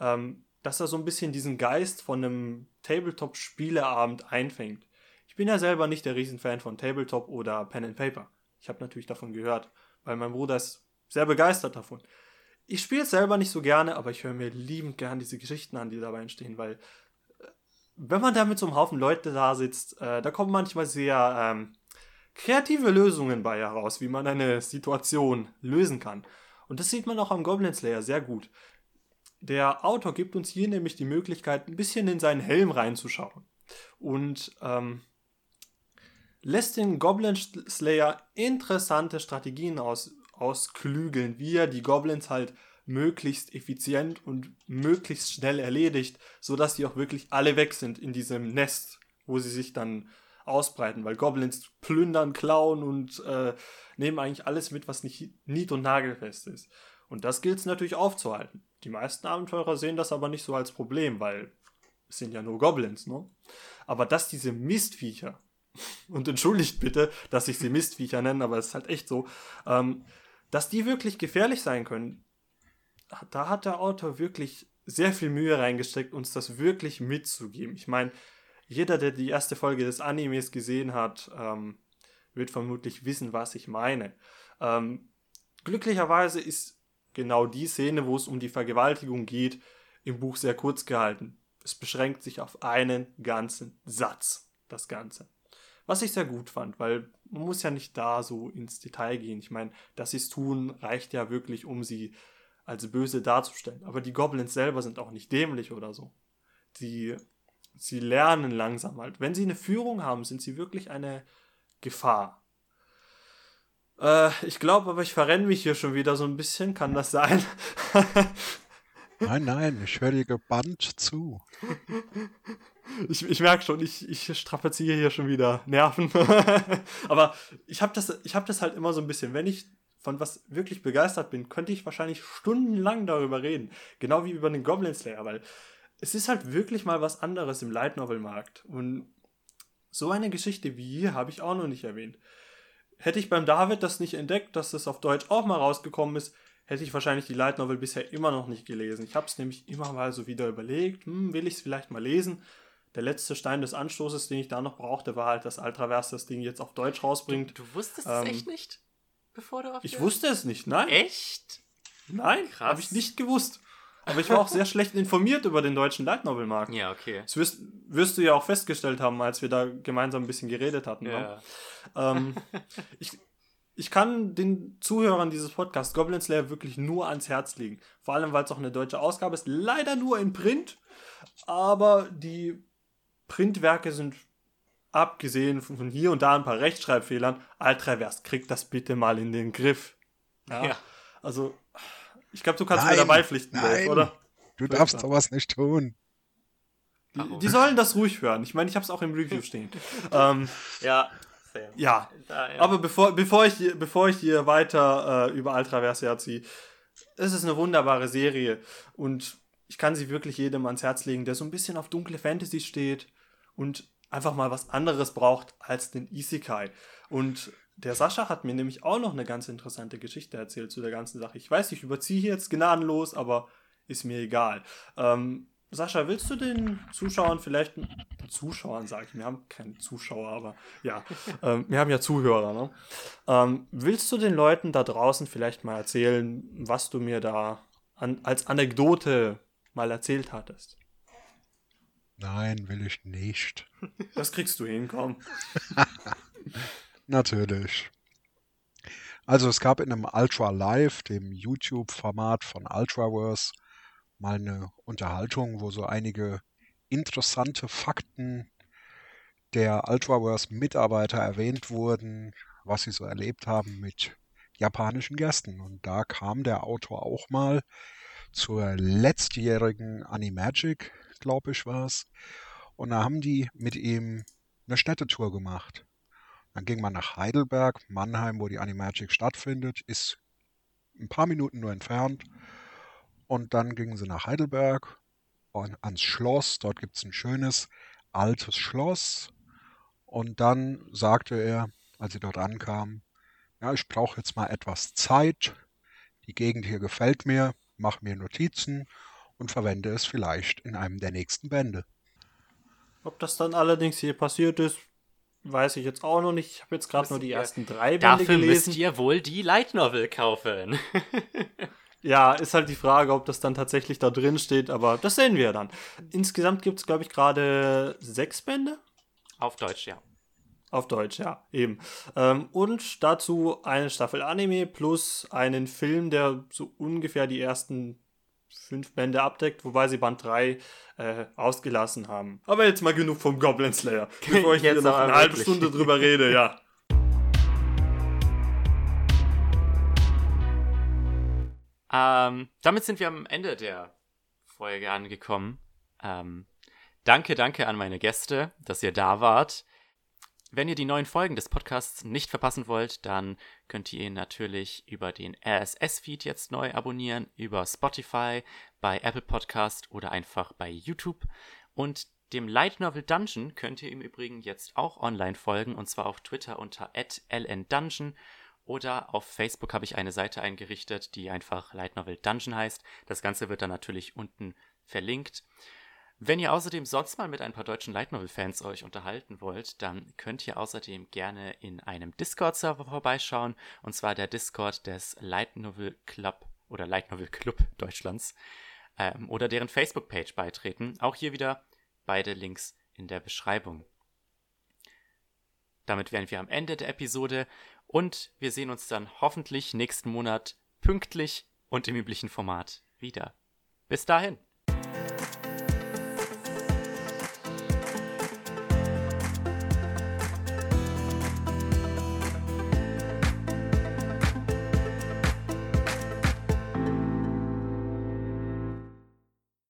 ähm, dass er so ein bisschen diesen Geist von einem Tabletop-Spieleabend einfängt. Ich bin ja selber nicht der Riesenfan von Tabletop oder Pen and Paper. Ich habe natürlich davon gehört, weil mein Bruder ist sehr begeistert davon. Ich spiele es selber nicht so gerne, aber ich höre mir liebend gern diese Geschichten an, die dabei entstehen, weil wenn man da mit so einem Haufen Leute da sitzt, äh, da kommen manchmal sehr ähm, kreative Lösungen bei heraus, wie man eine Situation lösen kann. Und das sieht man auch am Goblin Slayer sehr gut. Der Autor gibt uns hier nämlich die Möglichkeit, ein bisschen in seinen Helm reinzuschauen. Und ähm, lässt den Goblin Slayer interessante Strategien aus, ausklügeln, wie er die Goblins halt möglichst effizient und möglichst schnell erledigt, sodass die auch wirklich alle weg sind in diesem Nest, wo sie sich dann ausbreiten, weil Goblins plündern, klauen und äh, nehmen eigentlich alles mit, was nicht nied- und nagelfest ist. Und das gilt es natürlich aufzuhalten. Die meisten Abenteurer sehen das aber nicht so als Problem, weil es sind ja nur Goblins, ne? Aber dass diese Mistviecher und entschuldigt bitte, dass ich sie Mistviecher nenne, aber es ist halt echt so, ähm, dass die wirklich gefährlich sein können. Da hat der Autor wirklich sehr viel Mühe reingesteckt, uns das wirklich mitzugeben. Ich meine, jeder, der die erste Folge des Animes gesehen hat, ähm, wird vermutlich wissen, was ich meine. Ähm, glücklicherweise ist genau die Szene, wo es um die Vergewaltigung geht, im Buch sehr kurz gehalten. Es beschränkt sich auf einen ganzen Satz, das Ganze. Was ich sehr gut fand, weil man muss ja nicht da so ins Detail gehen. Ich meine, dass sie es tun, reicht ja wirklich, um sie als böse darzustellen. Aber die Goblins selber sind auch nicht dämlich oder so. Sie, sie lernen langsam halt. Wenn sie eine Führung haben, sind sie wirklich eine Gefahr. Äh, ich glaube aber, ich verrenne mich hier schon wieder so ein bisschen. Kann das sein? nein, nein, ich höre dir gebannt zu. Ich, ich merke schon, ich, ich strapaziere hier schon wieder Nerven. Aber ich habe das, hab das halt immer so ein bisschen. Wenn ich von was wirklich begeistert bin, könnte ich wahrscheinlich stundenlang darüber reden. Genau wie über den Goblin Slayer, weil es ist halt wirklich mal was anderes im Light Novel Markt. Und so eine Geschichte wie hier habe ich auch noch nicht erwähnt. Hätte ich beim David das nicht entdeckt, dass das auf Deutsch auch mal rausgekommen ist, hätte ich wahrscheinlich die Light Novel bisher immer noch nicht gelesen. Ich habe es nämlich immer mal so wieder überlegt, hm, will ich es vielleicht mal lesen? der letzte Stein des Anstoßes, den ich da noch brauchte, war halt, dass Ultraverse das Ding jetzt auf Deutsch rausbringt. Du, du wusstest ähm, es echt nicht? Bevor du auf Ich wusste es nicht, nein. Echt? Nein, habe ich nicht gewusst. Aber ich war auch sehr schlecht informiert über den deutschen Light Novel Markt. Ja, okay. Das wirst, wirst, du ja auch festgestellt haben, als wir da gemeinsam ein bisschen geredet hatten. Ne? Ja. Ähm, ich, ich kann den Zuhörern dieses Podcasts Goblin Slayer wirklich nur ans Herz legen. Vor allem, weil es auch eine deutsche Ausgabe ist. Leider nur in Print. Aber die Printwerke sind abgesehen von hier und da ein paar Rechtschreibfehlern. Altravers, krieg das bitte mal in den Griff. Ja. ja. Also, ich glaube, du kannst nein, mir dabei pflichten, nein, oder? Du darfst sowas nicht tun. Warum? Die sollen das ruhig hören. Ich meine, ich habe es auch im Review stehen. ähm, Ja, Sam. ja, Da, ja. aber bevor, bevor, ich, hier- bevor ich hier weiter äh, über Altraverse herziehe, es ist eine wunderbare Serie und ich kann sie wirklich jedem ans Herz legen, der so ein bisschen auf dunkle Fantasy steht und einfach mal was anderes braucht als den Isekai. Und der Sascha hat mir nämlich auch noch eine ganz interessante Geschichte erzählt zu der ganzen Sache. Ich weiß, ich überziehe jetzt gnadenlos, aber ist mir egal. Ähm, Sascha, willst du den Zuschauern vielleicht, Zuschauern sage ich, wir haben keine Zuschauer, aber ja, ähm, wir haben ja Zuhörer, ne? Ähm, willst du den Leuten da draußen vielleicht mal erzählen, was du mir da an, als Anekdote mal erzählt hattest? Nein, will ich nicht. Das kriegst du hin, komm. Natürlich. Also es gab in einem Ultra Live, dem YouTube-Format von Ultraverse, mal eine Unterhaltung, wo so einige interessante Fakten der Ultraverse-Mitarbeiter erwähnt wurden, was sie so erlebt haben mit japanischen Gästen. Und da kam der Autor auch mal zur letztjährigen Animagic, glaube ich, war es. Und da haben die mit ihm eine Städtetour gemacht. Dann ging man nach Heidelberg, Mannheim, wo die Animagic stattfindet, ist ein paar Minuten nur entfernt. Und dann gingen sie nach Heidelberg und ans Schloss. Dort gibt es ein schönes altes Schloss. Und dann sagte er, als sie dort ankamen, ja, ich brauche jetzt mal etwas Zeit. Die Gegend hier gefällt mir, mache mir Notizen und verwende es vielleicht in einem der nächsten Bände. Ob das dann allerdings hier passiert ist, weiß ich jetzt auch noch nicht. Ich habe jetzt gerade nur die ersten drei Bände Dafür gelesen. müsst ihr wohl die Light Novel kaufen. Ja, ist halt die Frage, ob das dann tatsächlich da drin steht, aber das sehen wir dann. Insgesamt gibt es, glaube ich, gerade sechs Bände. Auf Deutsch, ja. Auf Deutsch, ja, eben. Ähm, und dazu eine Staffel Anime plus einen Film, der so ungefähr die ersten fünf Bände abdeckt, wobei sie Band 3 äh, ausgelassen haben. Aber jetzt mal genug vom Goblin Slayer, bevor ich Jetzt noch eine halbe. Stunde drüber rede, ja. Ähm, damit sind wir am Ende der Folge angekommen. Ähm, danke, danke an meine Gäste, dass ihr da wart. Wenn ihr die neuen Folgen des Podcasts nicht verpassen wollt, dann könnt ihr ihn natürlich über den RSS-Feed jetzt neu abonnieren, über Spotify, bei Apple Podcast oder einfach bei YouTube. Und dem Light Novel Dungeon könnt ihr im Übrigen jetzt auch online folgen, und zwar auf Twitter unter @lndungeon oder auf Facebook habe ich eine Seite eingerichtet, die einfach Light Novel Dungeon heißt. Das Ganze wird dann natürlich unten verlinkt. Wenn ihr außerdem sonst mal mit ein paar deutschen Light Novel Fans euch unterhalten wollt, dann könnt ihr außerdem gerne in einem Discord-Server vorbeischauen, und zwar der Discord des Light Novel Club oder Light Novel Club Deutschlands ähm, oder deren Facebook-Page beitreten. Auch hier wieder beide Links in der Beschreibung. Damit wären wir am Ende der Episode und wir sehen uns dann hoffentlich nächsten Monat pünktlich und im üblichen Format wieder. Bis dahin.